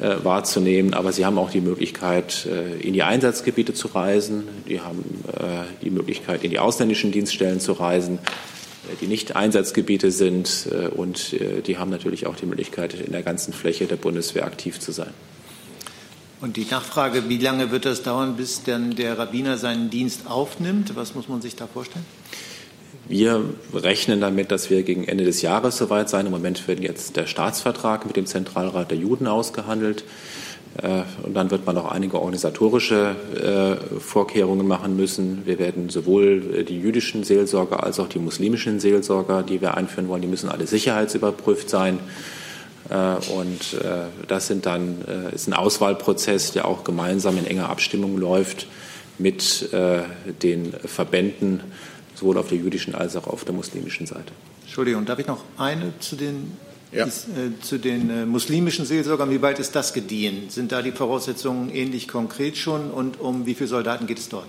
äh, wahrzunehmen. Aber sie haben auch die Möglichkeit, äh, in die Einsatzgebiete zu reisen. Die haben äh, die Möglichkeit, in die ausländischen Dienststellen zu reisen, die nicht Einsatzgebiete sind. Und die haben natürlich auch die Möglichkeit, in der ganzen Fläche der Bundeswehr aktiv zu sein. Und die Nachfrage, wie lange wird das dauern, bis dann der Rabbiner seinen Dienst aufnimmt? Was muss man sich da vorstellen? Wir rechnen damit, dass wir gegen Ende des Jahres soweit sein. Im Moment wird jetzt der Staatsvertrag mit dem Zentralrat der Juden ausgehandelt. Äh, Und dann wird man auch einige organisatorische äh, Vorkehrungen machen müssen. Wir werden sowohl äh, die jüdischen Seelsorger als auch die muslimischen Seelsorger, die wir einführen wollen, die müssen alle sicherheitsüberprüft sein. Äh, Und äh, das sind dann, äh, ist ein Auswahlprozess, der auch gemeinsam in enger Abstimmung läuft mit den Verbänden, sowohl auf der jüdischen als auch auf der muslimischen Seite. Entschuldigung, darf ich noch eine zu den, äh, zu den äh, muslimischen Seelsorgern? Wie weit ist das gediehen? Sind da die Voraussetzungen ähnlich konkret schon? Und um wie viele Soldaten geht es dort?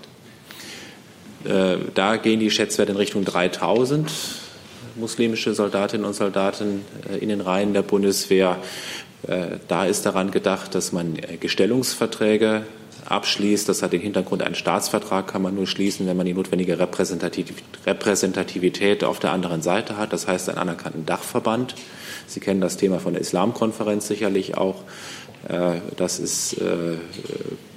Äh, Da gehen die Schätzwerte in Richtung 3000 muslimische Soldatinnen und Soldaten äh, in den Reihen der Bundeswehr. Äh, da ist daran gedacht, dass man äh, Gestellungsverträge abschließt. Das hat den Hintergrund, einen Staatsvertrag kann man nur schließen, wenn man die notwendige Repräsentativität auf der anderen Seite hat. Das heißt, einen anerkannten Dachverband. Sie kennen das Thema von der Islamkonferenz sicherlich auch. Das ist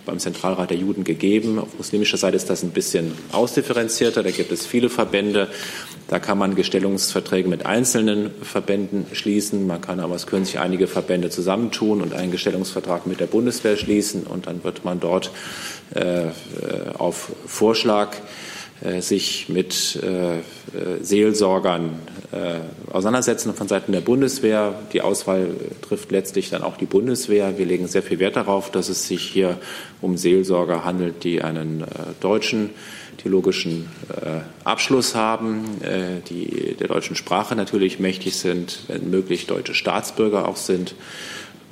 beim Zentralrat der Juden gegeben. Auf muslimischer Seite ist das ein bisschen ausdifferenzierter. Da gibt es viele Verbände. Da kann man Gestellungsverträge mit einzelnen Verbänden schließen. Man kann aber, es können sich einige Verbände zusammentun und einen Gestellungsvertrag mit der Bundeswehr schließen. Und dann wird man dort äh, auf Vorschlag äh, sich mit äh, Seelsorgern äh, auseinandersetzen von Seiten der Bundeswehr. Die Auswahl trifft letztlich dann auch die Bundeswehr. Wir legen sehr viel Wert darauf, dass es sich hier um Seelsorger handelt, die einen deutschen theologischen Abschluss haben, die der deutschen Sprache natürlich mächtig sind, wenn möglich deutsche Staatsbürger auch sind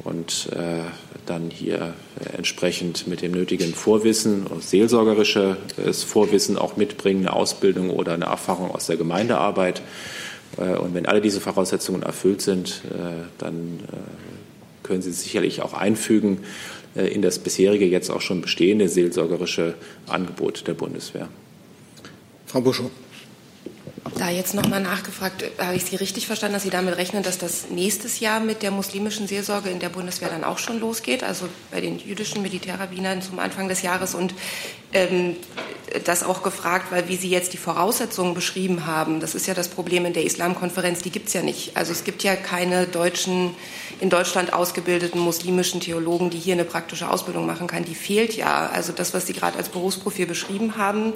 und äh, dann hier entsprechend mit dem nötigen Vorwissen, seelsorgerisches Vorwissen auch mitbringen, eine Ausbildung oder eine Erfahrung aus der Gemeindearbeit. Äh, und wenn alle diese Voraussetzungen erfüllt sind, äh, dann äh, können Sie sicherlich auch einfügen äh, in das bisherige, jetzt auch schon bestehende seelsorgerische Angebot der Bundeswehr. Frau Buschow. Da jetzt nochmal nachgefragt, habe ich Sie richtig verstanden, dass Sie damit rechnen, dass das nächstes Jahr mit der muslimischen Seelsorge in der Bundeswehr dann auch schon losgeht, also bei den jüdischen Militärrabbinern zum Anfang des Jahres und ähm, das auch gefragt, weil wie Sie jetzt die Voraussetzungen beschrieben haben, das ist ja das Problem in der Islamkonferenz, die gibt es ja nicht. Also es gibt ja keine deutschen, in Deutschland ausgebildeten muslimischen Theologen, die hier eine praktische Ausbildung machen kann. Die fehlt ja. Also das, was Sie gerade als Berufsprofil beschrieben haben,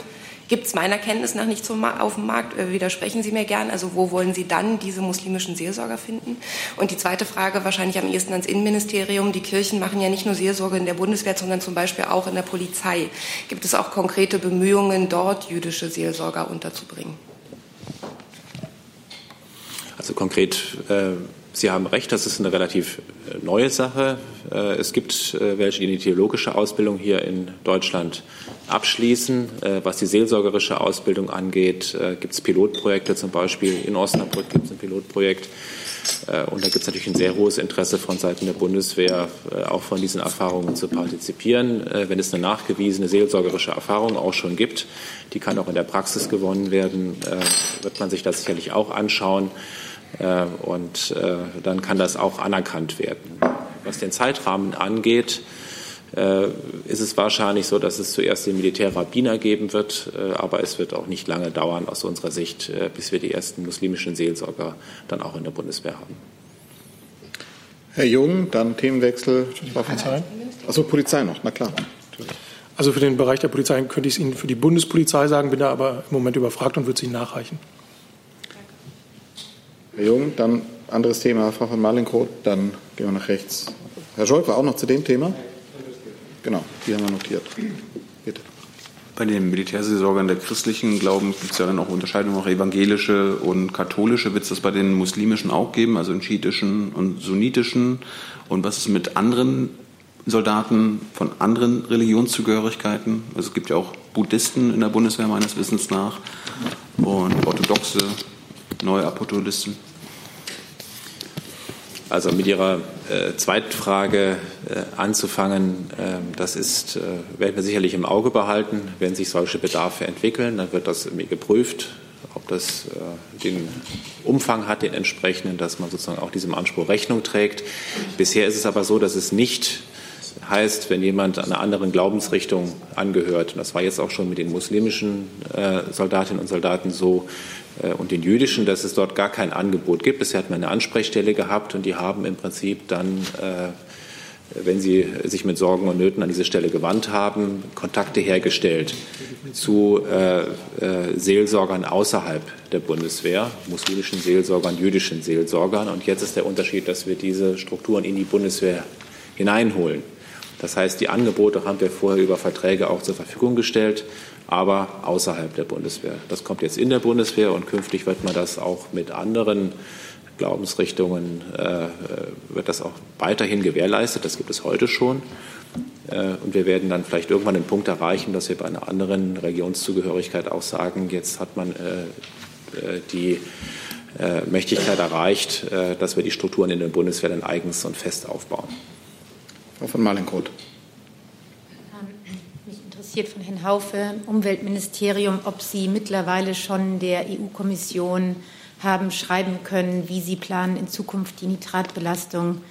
gibt es meiner Kenntnis nach nicht zum, auf dem Markt. Äh, widersprechen Sie mir gern. Also wo wollen Sie dann diese muslimischen Seelsorger finden? Und die zweite Frage wahrscheinlich am ehesten ans Innenministerium. Die Kirchen machen ja nicht nur Seelsorge in der Bundeswehr, sondern zum Beispiel auch in der Polizei. Gibt es auch konkrete Bemühungen, dort jüdische Seelsorger unterzubringen? Also konkret äh Sie haben recht, das ist eine relativ äh, neue Sache. Äh, es gibt äh, welche, die eine theologische Ausbildung hier in Deutschland abschließen. Was die seelsorgerische Ausbildung angeht, gibt es Pilotprojekte, zum Beispiel in Osnabrück gibt es ein Pilotprojekt. Und da gibt es natürlich ein sehr hohes Interesse von Seiten der Bundeswehr, auch von diesen Erfahrungen zu partizipieren. Wenn es eine nachgewiesene seelsorgerische Erfahrung auch schon gibt, die kann auch in der Praxis gewonnen werden, wird man sich das sicherlich auch anschauen. Äh, und äh, dann kann das auch anerkannt werden. Was den Zeitrahmen angeht, äh, ist es wahrscheinlich so, dass es zuerst den Militärrabbiner geben wird, aber es wird auch nicht lange dauern aus unserer Sicht, bis wir die ersten muslimischen Seelsorger dann auch in der Bundeswehr haben. Herr Jung, dann Themenwechsel. Polizei? Achso, Polizei noch, na klar. Also für den Bereich der Polizei könnte ich es Ihnen für die Bundespolizei sagen, bin da aber im Moment überfragt und würde es Ihnen nachreichen. Herr Jung, dann anderes Thema, Frau von Malinkroth, dann gehen wir nach rechts. Herr Scholz auch noch zu dem Thema? Genau, die haben wir notiert. Bitte. Bei den Militärseelsorgern der christlichen Glauben gibt es ja dann auch Unterscheidungen, auch evangelische und katholische. Wird es das bei den muslimischen auch geben, also in schiitischen und sunnitischen? Und was ist mit anderen Soldaten von anderen Religionszugehörigkeiten? Also es gibt ja auch Buddhisten in der Bundeswehr meines Wissens nach und orthodoxe Neuapostolisten? Also mit Ihrer äh, Zweitfrage äh, anzufangen, äh, das ist, äh, werden wir sicherlich im Auge behalten. Wenn sich solche Bedarfe entwickeln, dann wird das geprüft, ob das äh, den Umfang hat, den entsprechenden, dass man sozusagen auch diesem Anspruch Rechnung trägt. Bisher ist es aber so, dass es nicht heißt, wenn jemand einer anderen Glaubensrichtung angehört, und das war jetzt auch schon mit den muslimischen äh, Soldatinnen und Soldaten so, und den jüdischen, dass es dort gar kein Angebot gibt. Bisher hat man eine Ansprechstelle gehabt und die haben im Prinzip dann, äh, wenn sie sich mit Sorgen und Nöten an diese Stelle gewandt haben, Kontakte hergestellt zu äh, Seelsorgern außerhalb der Bundeswehr, muslimischen Seelsorgern, jüdischen Seelsorgern. Und jetzt ist der Unterschied, dass wir diese Strukturen in die Bundeswehr hineinholen. Das heißt, die Angebote haben wir vorher über Verträge auch zur Verfügung gestellt aber außerhalb der Bundeswehr. Das kommt jetzt in der Bundeswehr und künftig wird man das auch mit anderen Glaubensrichtungen, äh, wird das auch weiterhin gewährleistet. Das gibt es heute schon. Äh, und wir werden dann vielleicht irgendwann den Punkt erreichen, dass wir bei einer anderen Religionszugehörigkeit auch sagen, jetzt hat man äh, äh die äh, Mächtigkeit erreicht, äh, dass wir die Strukturen in der Bundeswehr dann eigens und fest aufbauen. Frau von Malenkoth. Mich interessiert von Herrn Haufe, Umweltministerium, ob Sie mittlerweile schon der EU-Kommission haben schreiben können, wie Sie planen, in Zukunft die Nitratbelastung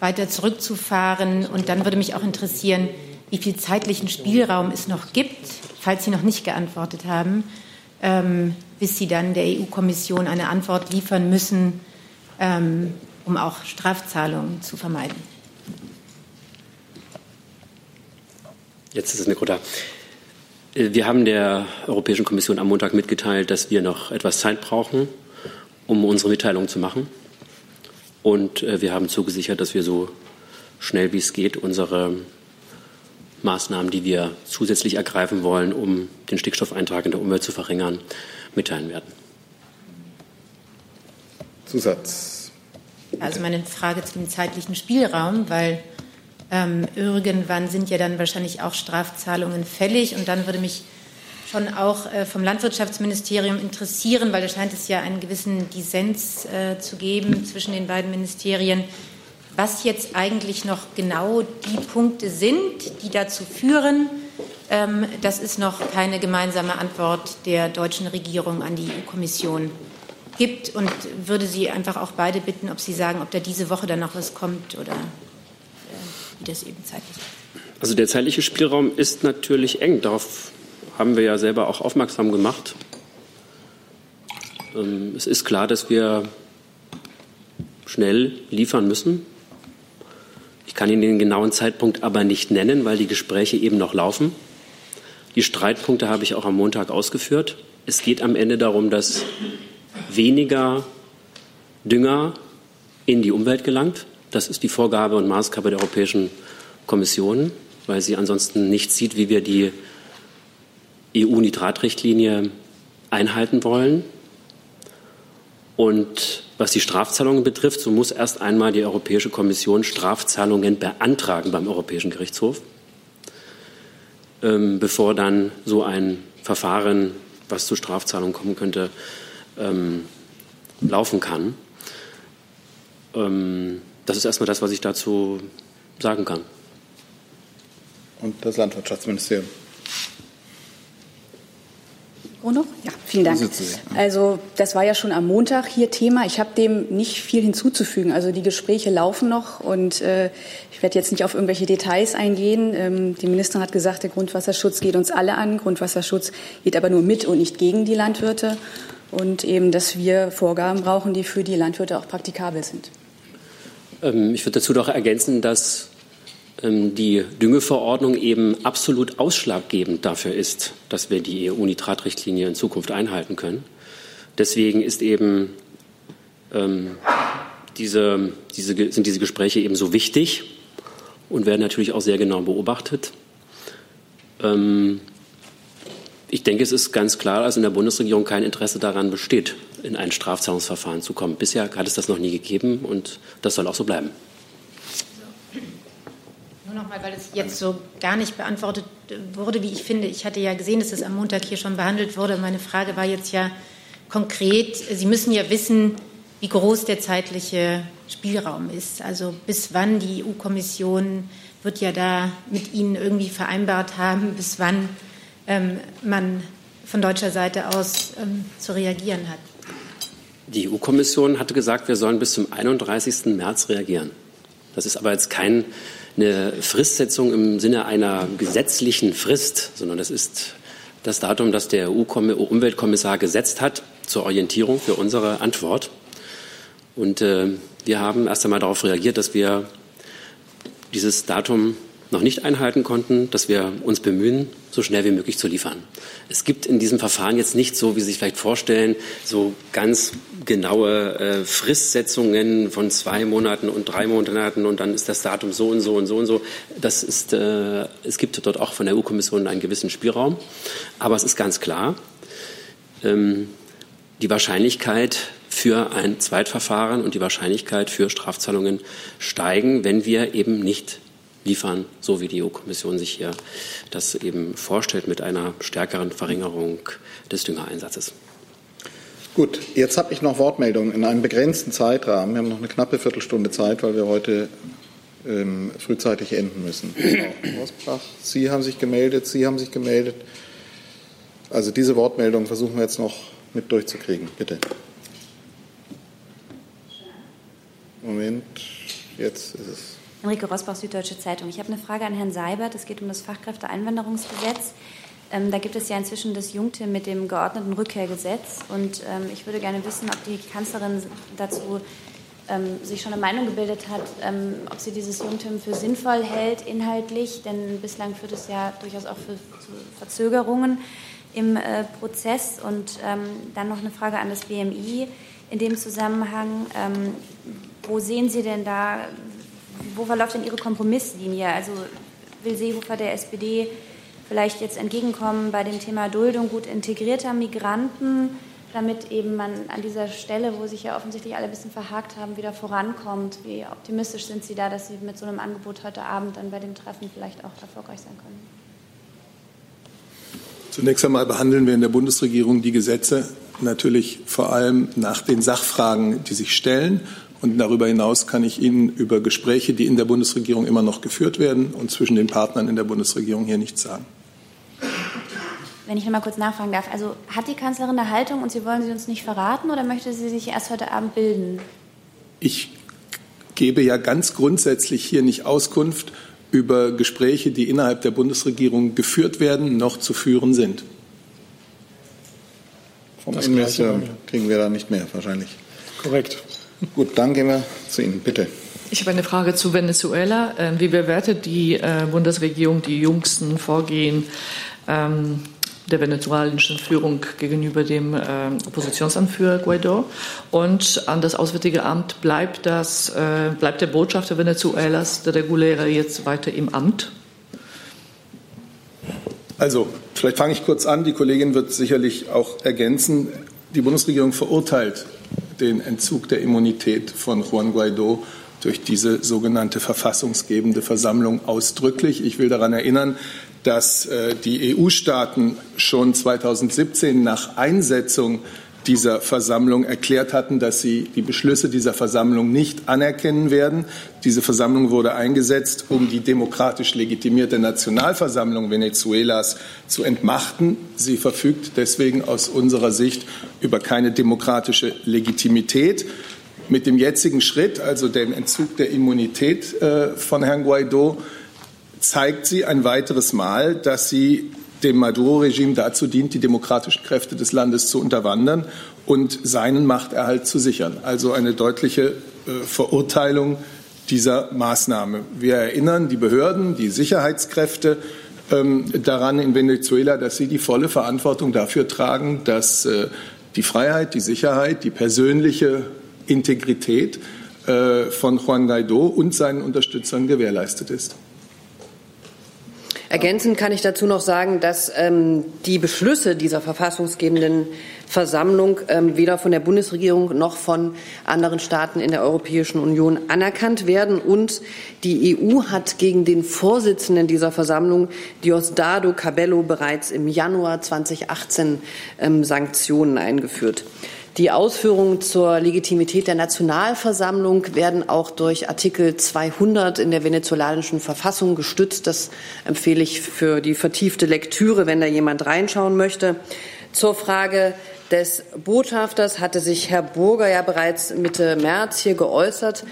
weiter zurückzufahren. Und dann würde mich auch interessieren, wie viel zeitlichen Spielraum es noch gibt, falls Sie noch nicht geantwortet haben, ähm, bis Sie dann der EU-Kommission eine Antwort liefern müssen, ähm, um auch Strafzahlungen zu vermeiden. Jetzt ist es Nicola. Äh, wir haben der Europäischen Kommission am Montag mitgeteilt, dass wir noch etwas Zeit brauchen, um unsere Mitteilung zu machen. Und äh, wir haben zugesichert, dass wir so schnell wie es geht unsere Maßnahmen, die wir zusätzlich ergreifen wollen, um den Stickstoffeintrag in der Umwelt zu verringern, mitteilen werden. Zusatz. Also meine Frage zu dem zeitlichen Spielraum, weil ähm, irgendwann sind ja dann wahrscheinlich auch Strafzahlungen fällig und dann würde mich schon auch äh, vom Landwirtschaftsministerium interessieren, weil da scheint es ja einen gewissen Dissens äh, zu geben zwischen den beiden Ministerien, was jetzt eigentlich noch genau die Punkte sind, die dazu führen, ähm, dass es noch keine gemeinsame Antwort der deutschen Regierung an die EU-Kommission gibt. Und würde Sie einfach auch beide bitten, ob Sie sagen, ob da diese Woche dann noch was kommt oder das eben zeitlich. Also der zeitliche Spielraum ist natürlich eng. Darauf haben wir ja selber auch aufmerksam gemacht. Ähm, es ist klar, dass wir schnell liefern müssen. Ich kann Ihnen den genauen Zeitpunkt aber nicht nennen, weil die Gespräche eben noch laufen. Die Streitpunkte habe ich auch am Montag ausgeführt. Es geht am Ende darum, dass weniger Dünger in die Umwelt gelangt. Das ist die Vorgabe und Maßgabe der Europäischen Kommission, weil sie ansonsten nicht sieht, wie wir die EU-Nitratrichtlinie einhalten wollen. Und was die Strafzahlungen betrifft, so muss erst einmal die Europäische Kommission Strafzahlungen beantragen beim Europäischen Gerichtshof, ähm, bevor dann so ein Verfahren, was zu Strafzahlungen kommen könnte, ähm, laufen kann. Ähm, das ist erstmal das, was ich dazu sagen kann. Und das Landwirtschaftsministerium. Bruno? Ja, vielen Dank. Also das war ja schon am Montag hier Thema. Ich habe dem nicht viel hinzuzufügen. Also die Gespräche laufen noch und äh, ich werde jetzt nicht auf irgendwelche Details eingehen. Ähm, die Ministerin hat gesagt, der Grundwasserschutz geht uns alle an. Grundwasserschutz geht aber nur mit und nicht gegen die Landwirte. Und eben, dass wir Vorgaben brauchen, die für die Landwirte auch praktikabel sind. Ähm, ich würde dazu doch ergänzen, dass ähm, die Düngeverordnung eben absolut ausschlaggebend dafür ist, dass wir die EU-Nitratrichtlinie in Zukunft einhalten können. Deswegen ist eben ähm, diese, diese, sind diese Gespräche eben so wichtig und werden natürlich auch sehr genau beobachtet. Ähm, ich denke, es ist ganz klar, dass in der Bundesregierung kein Interesse daran besteht, in ein Strafzahlungsverfahren zu kommen. Bisher hat es das noch nie gegeben und das soll auch so bleiben. Nur noch mal, weil es jetzt so gar nicht beantwortet wurde, wie ich finde. Ich hatte ja gesehen, dass es am Montag hier schon behandelt wurde. Meine Frage war jetzt ja konkret, Sie müssen ja wissen, wie groß der zeitliche Spielraum ist. Also bis wann die EU-Kommission wird ja da mit Ihnen irgendwie vereinbart haben, bis wann ähm, man von deutscher Seite aus ähm, zu reagieren hat. Die EU-Kommission hatte gesagt, wir sollen bis zum 31. März reagieren. Das ist aber jetzt keine Fristsetzung im Sinne einer gesetzlichen Frist, sondern das ist das Datum, das der EU-Umweltkommissar gesetzt hat zur Orientierung für unsere Antwort. Und äh, wir haben erst einmal darauf reagiert, dass wir dieses Datum noch nicht einhalten konnten, dass wir uns bemühen, so schnell wie möglich zu liefern. Es gibt in diesem Verfahren jetzt nicht so, wie Sie sich vielleicht vorstellen, so ganz genaue äh, Fristsetzungen von zwei Monaten und drei Monaten und dann ist das Datum so und so und so und so. Das ist, äh, es gibt dort auch von der EU-Kommission einen gewissen Spielraum. Aber es ist ganz klar, ähm, die Wahrscheinlichkeit für ein Zweitverfahren und die Wahrscheinlichkeit für Strafzahlungen steigen, wenn wir eben nicht liefern, so wie die EU-Kommission sich hier das eben vorstellt mit einer stärkeren Verringerung des Düngereinsatzes. Gut, jetzt habe ich noch Wortmeldungen in einem begrenzten Zeitrahmen. Wir haben noch eine knappe Viertelstunde Zeit, weil wir heute ähm, frühzeitig enden müssen. Frau Rosbach, Sie haben sich gemeldet, Sie haben sich gemeldet. Also diese Wortmeldung versuchen wir jetzt noch mit durchzukriegen. Bitte. Moment, jetzt ist es. Enrique Rosbach, Süddeutsche Zeitung. Ich habe eine Frage an Herrn Seibert. Es geht um das Fachkräfteeinwanderungsgesetz. Ähm, da gibt es ja inzwischen das Jungtim mit dem geordneten Rückkehrgesetz. Und ähm, ich würde gerne wissen, ob die Kanzlerin dazu ähm, sich schon eine Meinung gebildet hat, ähm, ob sie dieses Jungtim für sinnvoll hält, inhaltlich. Denn bislang führt es ja durchaus auch für, zu Verzögerungen im äh, Prozess. Und ähm, dann noch eine Frage an das BMI in dem Zusammenhang. Wo sehen Sie denn da, wo verläuft denn Ihre Kompromisslinie? Also will Seehofer der SPD vielleicht jetzt entgegenkommen bei dem Thema Duldung gut integrierter Migranten, damit eben man an dieser Stelle, wo sich ja offensichtlich alle ein bisschen verhakt haben, wieder vorankommt? Wie optimistisch sind Sie da, dass Sie mit so einem Angebot heute Abend dann bei dem Treffen vielleicht auch erfolgreich sein können? Zunächst einmal behandeln wir in der Bundesregierung die Gesetze natürlich vor allem nach den Sachfragen, die sich stellen. Und darüber hinaus kann ich Ihnen über Gespräche, die in der Bundesregierung immer noch geführt werden und zwischen den Partnern in der Bundesregierung hier nichts sagen. Wenn ich noch mal kurz nachfragen darf, also hat die Kanzlerin eine Haltung und Sie wollen sie uns nicht verraten oder möchte sie sich erst heute Abend bilden? Ich gebe ja ganz grundsätzlich hier nicht Auskunft über Gespräche, die innerhalb der Bundesregierung geführt werden, noch zu führen sind. Vom Innenministerium kriegen wir da nicht mehr wahrscheinlich. Korrekt. Gut, dann gehen wir zu Ihnen, bitte. Ich habe eine Frage zu Venezuela. Ähm, wie bewertet die äh, Bundesregierung die jüngsten Vorgehen ähm, der venezuelanischen Führung gegenüber dem äh, Oppositionsanführer Guaido? Und an das Auswärtige Amt bleibt, das, äh, bleibt der Botschafter Venezuelas, der reguläre, jetzt weiter im Amt? Also, vielleicht fange ich kurz an. Die Kollegin wird sicherlich auch ergänzen. Die Bundesregierung verurteilt den Entzug der Immunität von Juan Guaido durch diese sogenannte verfassungsgebende Versammlung ausdrücklich. Ich will daran erinnern, dass äh, die EU-Staaten schon 2017 nach Einsetzung dieser Versammlung erklärt hatten, dass sie die Beschlüsse dieser Versammlung nicht anerkennen werden. Diese Versammlung wurde eingesetzt, um die demokratisch legitimierte Nationalversammlung Venezuelas zu entmachten. Sie verfügt deswegen aus unserer Sicht über keine demokratische Legitimität. Mit dem jetzigen Schritt, also dem Entzug der Immunität äh, von Herrn Guaido, zeigt sie ein weiteres Mal, dass sie dem Maduro-Regime dazu dient, die demokratischen Kräfte des Landes zu unterwandern und seinen Machterhalt zu sichern. Also eine deutliche äh, Verurteilung dieser Maßnahme. Wir erinnern die Behörden, die Sicherheitskräfte ähm, daran in Venezuela, dass sie die volle Verantwortung dafür tragen, dass äh, die Freiheit, die Sicherheit, die persönliche Integrität äh, von Juan Guaido und seinen Unterstützern gewährleistet ist. Ergänzend kann ich dazu noch sagen, dass ähm, die Beschlüsse dieser verfassungsgebenden Versammlung ähm, weder von der Bundesregierung noch von anderen Staaten in der Europäischen Union anerkannt werden. Und die EU hat gegen den Vorsitzenden dieser Versammlung, Diosdado Cabello, bereits im Januar 2018 ähm, Sanktionen eingeführt. Die Ausführungen zur Legitimität der Nationalversammlung werden auch durch Artikel 200 in der venezolanischen Verfassung gestützt. Das empfehle ich für die vertiefte Lektüre, wenn da jemand reinschauen möchte. Zur Frage des Botschafters hatte sich Herr Burger ja bereits Mitte März hier geäußert.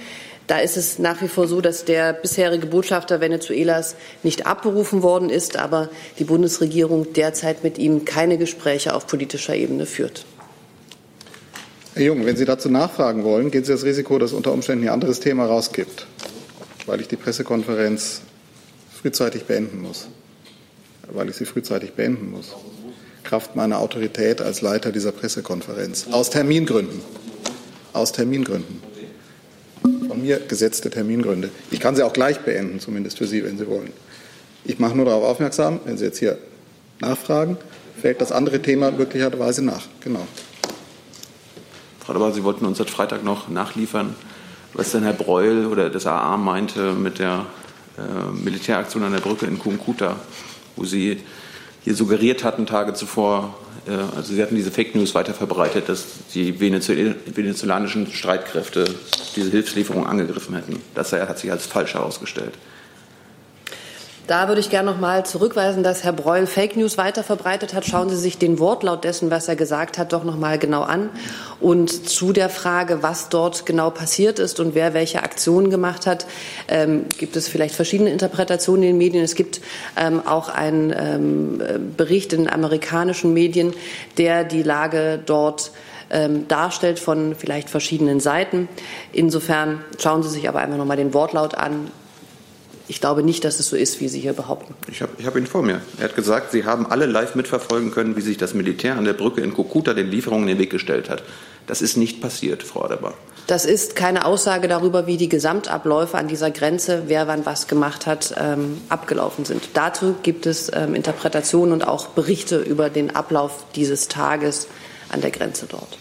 Da ist es nach wie vor so, dass der bisherige Botschafter Venezuelas nicht abberufen worden ist, aber die Bundesregierung derzeit mit ihm keine Gespräche auf politischer Ebene führt. Herr Jung, wenn Sie dazu nachfragen wollen, gehen Sie das Risiko, dass unter Umständen ein anderes Thema rauskippt, weil ich die Pressekonferenz frühzeitig beenden muss. Weil ich sie frühzeitig beenden muss. Kraft meiner Autorität als Leiter dieser Pressekonferenz. Aus Termingründen. Aus Termingründen. Von mir gesetzte Termingründe. Ich kann sie auch gleich beenden, zumindest für Sie, wenn Sie wollen. Ich mache nur darauf aufmerksam, wenn Sie jetzt hier nachfragen, fällt das andere Thema möglicherweise nach. Genau. Dauer, Sie wollten uns seit Freitag noch nachliefern, was denn Herr Breul oder das AA meinte mit der äh, Militäraktion an der Brücke in Kumkuta, wo Sie hier suggeriert hatten, Tage zuvor, Äh, also Sie hatten diese Fake News weiter verbreitet, dass die venezolanischen Streitkräfte diese Hilfslieferung angegriffen hätten. Das hat sich als falsch herausgestellt. Da würde ich gerne noch mal zurückweisen, dass Herr Breul Fake News weiterverbreitet hat. Schauen Sie sich den Wortlaut dessen, was er gesagt hat, doch noch mal genau an. Und zu der Frage, was dort genau passiert ist und wer welche Aktionen gemacht hat, ähm, gibt es vielleicht verschiedene Interpretationen in den Medien. Es gibt ähm, auch einen ähm, Bericht in amerikanischen Medien, der die Lage dort ähm, darstellt von vielleicht verschiedenen Seiten. Insofern schauen Sie sich aber einfach noch mal den Wortlaut an ich glaube nicht, dass es so ist, wie Sie hier behaupten. Ich habe ich hab ihn vor mir. Er hat gesagt, Sie haben alle live mitverfolgen können, wie sich das Militär an der Brücke in Kokuta den Lieferungen in den Weg gestellt hat. Das ist nicht passiert, Frau Adebar. Das ist keine Aussage darüber, wie die Gesamtabläufe an dieser Grenze, wer wann was gemacht hat, ähm, abgelaufen sind. Dazu gibt es ähm, Interpretationen und auch Berichte über den Ablauf dieses Tages an der Grenze dort.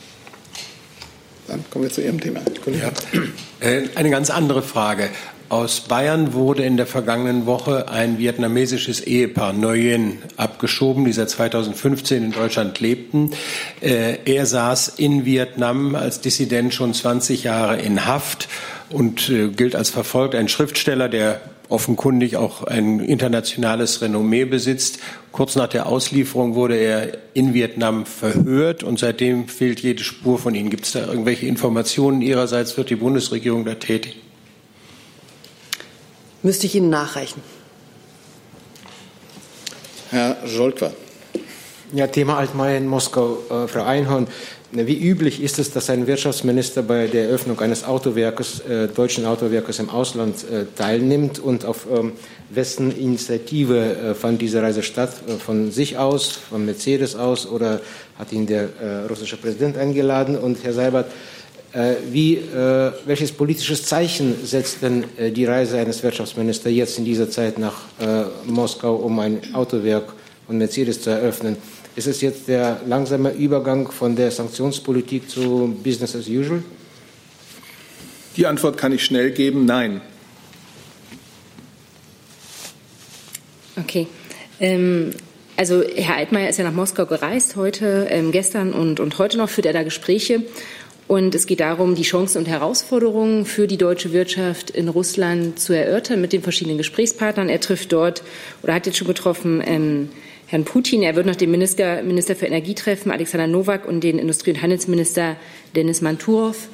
Dann kommen wir zu Ihrem Thema. Ja. Äh, eine ganz andere Frage. Aus Bayern wurde in der vergangenen Woche ein vietnamesisches Ehepaar Nguyen abgeschoben, die seit 2015 in Deutschland lebten. Äh, er saß in Vietnam als Dissident schon 20 Jahre in Haft und äh, gilt als verfolgt. Ein Schriftsteller, der offenkundig auch ein internationales Renommee besitzt. Kurz nach der Auslieferung wurde er in Vietnam verhört und seitdem fehlt jede Spur von ihm. Gibt es da irgendwelche Informationen Ihrerseits? Wird die Bundesregierung da tätig? Müsste ich Ihnen nachreichen. Herr Scholker. Ja, Thema Altmaier in Moskau. Äh, Frau Einhorn, wie üblich ist es, dass ein Wirtschaftsminister bei der Eröffnung eines Autowerkes, äh, deutschen Autowerkes im Ausland äh, teilnimmt und auf ähm, wessen Initiative äh, fand diese Reise statt? Äh, von sich aus, von Mercedes aus oder hat ihn der äh, russische Präsident eingeladen? Und Herr Seibert, äh, wie, äh, welches politisches Zeichen setzt denn äh, die Reise eines Wirtschaftsministers jetzt in dieser Zeit nach Moskau, um ein Autowerk von Mercedes zu eröffnen? Ist es jetzt der langsame Übergang von der Sanktionspolitik zu Business as usual? Die Antwort kann ich schnell geben, nein. Okay. Ähm, also Herr Altmaier ist ja nach Moskau gereist heute, ähm, gestern und, und heute noch führt er da Gespräche. Und es geht darum, die Chancen und Herausforderungen für die deutsche Wirtschaft in Russland zu erörtern mit den verschiedenen Gesprächspartnern. Er trifft dort oder hat jetzt schon getroffen ähm, Herrn Putin. Er wird noch den Minister, Minister für Energie treffen, Alexander Nowak, und den Industrie- und Handelsminister Denis Manturov.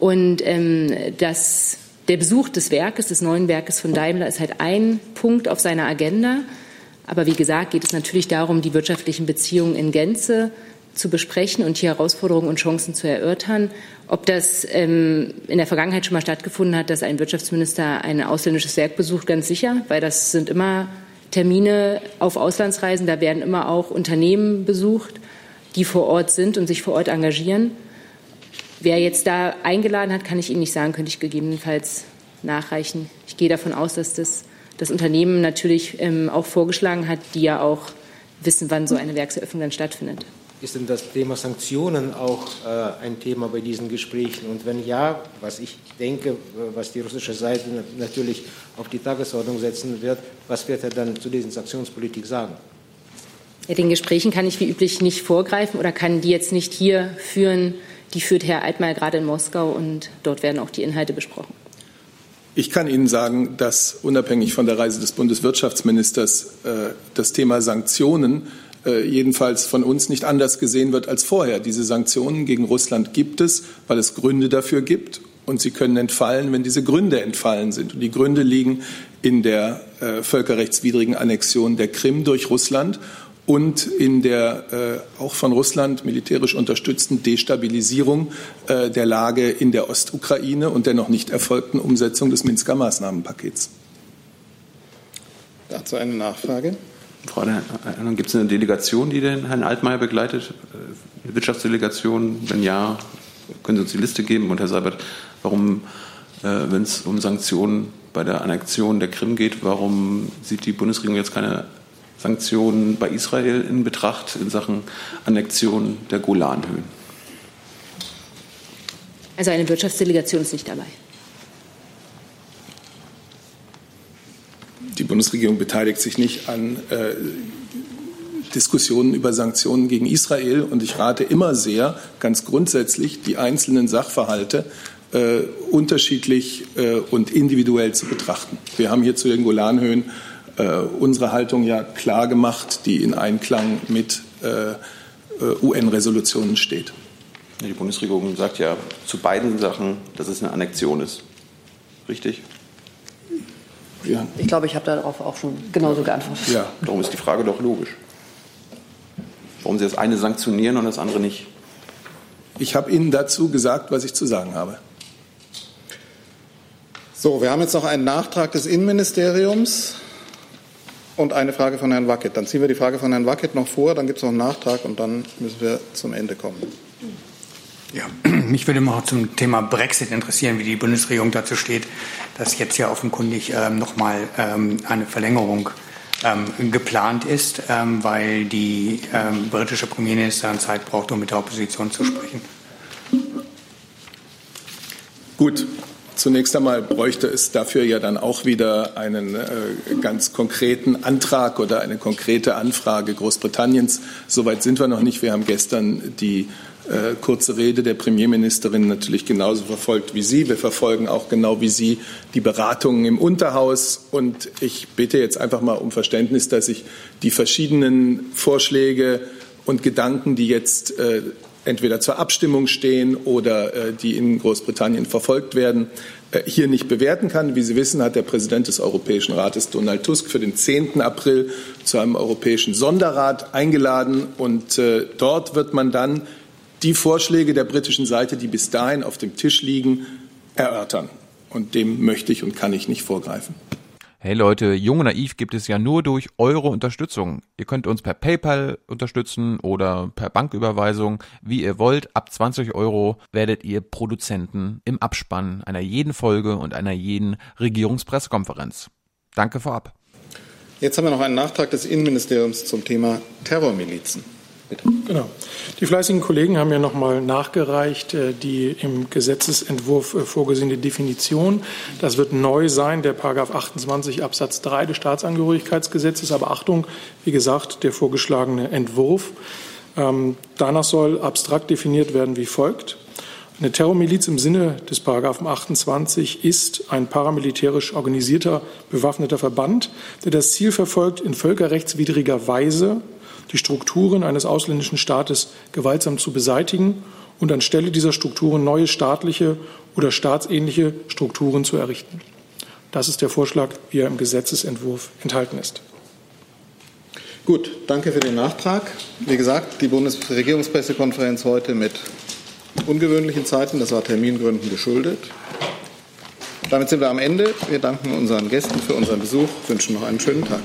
Und ähm, das, der Besuch des Werkes, des neuen Werkes von Daimler, ist halt ein Punkt auf seiner Agenda. Aber wie gesagt, geht es natürlich darum, die wirtschaftlichen Beziehungen in Gänze zu besprechen und hier Herausforderungen und Chancen zu erörtern. Ob das ähm, in der Vergangenheit schon mal stattgefunden hat, dass ein Wirtschaftsminister ein ausländisches Werk besucht, ganz sicher, weil das sind immer Termine auf Auslandsreisen, da werden immer auch Unternehmen besucht, die vor Ort sind und sich vor Ort engagieren. Wer jetzt da eingeladen hat, kann ich Ihnen nicht sagen, könnte ich gegebenenfalls nachreichen. Ich gehe davon aus, dass das, das Unternehmen natürlich ähm, auch vorgeschlagen hat, die ja auch wissen, wann so eine Werkseröffnung dann stattfindet. Ist denn das Thema Sanktionen auch äh, ein Thema bei diesen Gesprächen? Und wenn ja, was ich denke, was die russische Seite natürlich auf die Tagesordnung setzen wird, was wird er dann zu diesen Sanktionspolitik sagen? Ja, den Gesprächen kann ich wie üblich nicht vorgreifen oder kann die jetzt nicht hier führen. Die führt Herr Altmaier gerade in Moskau und dort werden auch die Inhalte besprochen. Ich kann Ihnen sagen, dass unabhängig von der Reise des Bundeswirtschaftsministers äh, das Thema Sanktionen äh, jedenfalls von uns nicht anders gesehen wird als vorher. Diese Sanktionen gegen Russland gibt es, weil es Gründe dafür gibt. Und sie können entfallen, wenn diese Gründe entfallen sind. Und die Gründe liegen in der äh, völkerrechtswidrigen Annexion der Krim durch Russland und in der äh, auch von Russland militärisch unterstützten Destabilisierung äh, der Lage in der Ostukraine und der noch nicht erfolgten Umsetzung des Minsker Maßnahmenpakets. Dazu eine Nachfrage. Frau Erlang, gibt es eine Delegation, die den Herrn Altmaier begleitet? Eine Wirtschaftsdelegation? Wenn ja, können Sie uns die Liste geben? Und Herr Seibert, warum, äh, wenn es um Sanktionen bei der Annexion der Krim geht, warum sieht die Bundesregierung jetzt keine Sanktionen bei Israel in Betracht in Sachen Annexion der Golanhöhen? Also eine Wirtschaftsdelegation ist nicht dabei. Die Bundesregierung beteiligt sich nicht an äh, Diskussionen über Sanktionen gegen Israel. Und ich rate immer sehr, ganz grundsätzlich, die einzelnen Sachverhalte äh, unterschiedlich äh, und individuell zu betrachten. Wir haben hier zu den Golanhöhen äh, unsere Haltung ja klar gemacht, die in Einklang mit äh, äh, UN-Resolutionen steht. Die Bundesregierung sagt ja zu beiden Sachen, dass es eine Annexion ist. Richtig? Ja. Ich glaube, ich habe darauf auch schon genauso geantwortet. Ja, darum ist die Frage doch logisch. Warum Sie das eine sanktionieren und das andere nicht? Ich habe Ihnen dazu gesagt, was ich zu sagen habe. So, wir haben jetzt noch einen Nachtrag des Innenministeriums und eine Frage von Herrn Wackett. Dann ziehen wir die Frage von Herrn Wackett noch vor, dann gibt es noch einen Nachtrag und dann müssen wir zum Ende kommen. Ja, mich würde mal zum Thema Brexit interessieren, wie die Bundesregierung dazu steht, dass jetzt ja offenkundig ähm, nochmal ähm, eine Verlängerung ähm, geplant ist, ähm, weil die ähm, britische Premierministerin Zeit braucht, um mit der Opposition zu sprechen. Gut, Zunächst einmal bräuchte es dafür ja dann auch wieder einen äh, ganz konkreten Antrag oder eine konkrete Anfrage Großbritanniens. Soweit sind wir noch nicht. Wir haben gestern die äh, kurze Rede der Premierministerin natürlich genauso verfolgt wie Sie. Wir verfolgen auch genau wie Sie die Beratungen im Unterhaus. Und ich bitte jetzt einfach mal um Verständnis, dass ich die verschiedenen Vorschläge und Gedanken, die jetzt äh, entweder zur Abstimmung stehen oder äh, die in Großbritannien verfolgt werden, äh, hier nicht bewerten kann. Wie Sie wissen, hat der Präsident des Europäischen Rates Donald Tusk für den 10. April zu einem europäischen Sonderrat eingeladen. Und äh, dort wird man dann die Vorschläge der britischen Seite, die bis dahin auf dem Tisch liegen, erörtern. Und dem möchte ich und kann ich nicht vorgreifen. Hey Leute, Jung und Naiv gibt es ja nur durch eure Unterstützung. Ihr könnt uns per PayPal unterstützen oder per Banküberweisung, wie ihr wollt. Ab 20 Euro werdet ihr Produzenten im Abspann einer jeden Folge und einer jeden Regierungspressekonferenz. Danke vorab. Jetzt haben wir noch einen Nachtrag des Innenministeriums zum Thema Terrormilizen. Bitte. Genau. Die fleißigen Kollegen haben ja nochmal nachgereicht, äh, die im Gesetzesentwurf äh, vorgesehene Definition. Das wird neu sein, der Paragraph 28 Absatz 3 des Staatsangehörigkeitsgesetzes. Aber Achtung, wie gesagt, der vorgeschlagene Entwurf. Ähm, danach soll abstrakt definiert werden wie folgt. Eine Terrormiliz im Sinne des Paragraphen 28 ist ein paramilitärisch organisierter bewaffneter Verband, der das Ziel verfolgt, in völkerrechtswidriger Weise die Strukturen eines ausländischen Staates gewaltsam zu beseitigen und anstelle dieser Strukturen neue staatliche oder staatsähnliche Strukturen zu errichten. Das ist der Vorschlag, wie er im Gesetzesentwurf enthalten ist. Gut, danke für den Nachtrag. Wie gesagt, die Bundesregierungspressekonferenz heute mit ungewöhnlichen Zeiten, das war Termingründen geschuldet. Damit sind wir am Ende. Wir danken unseren Gästen für unseren Besuch, wünschen noch einen schönen Tag.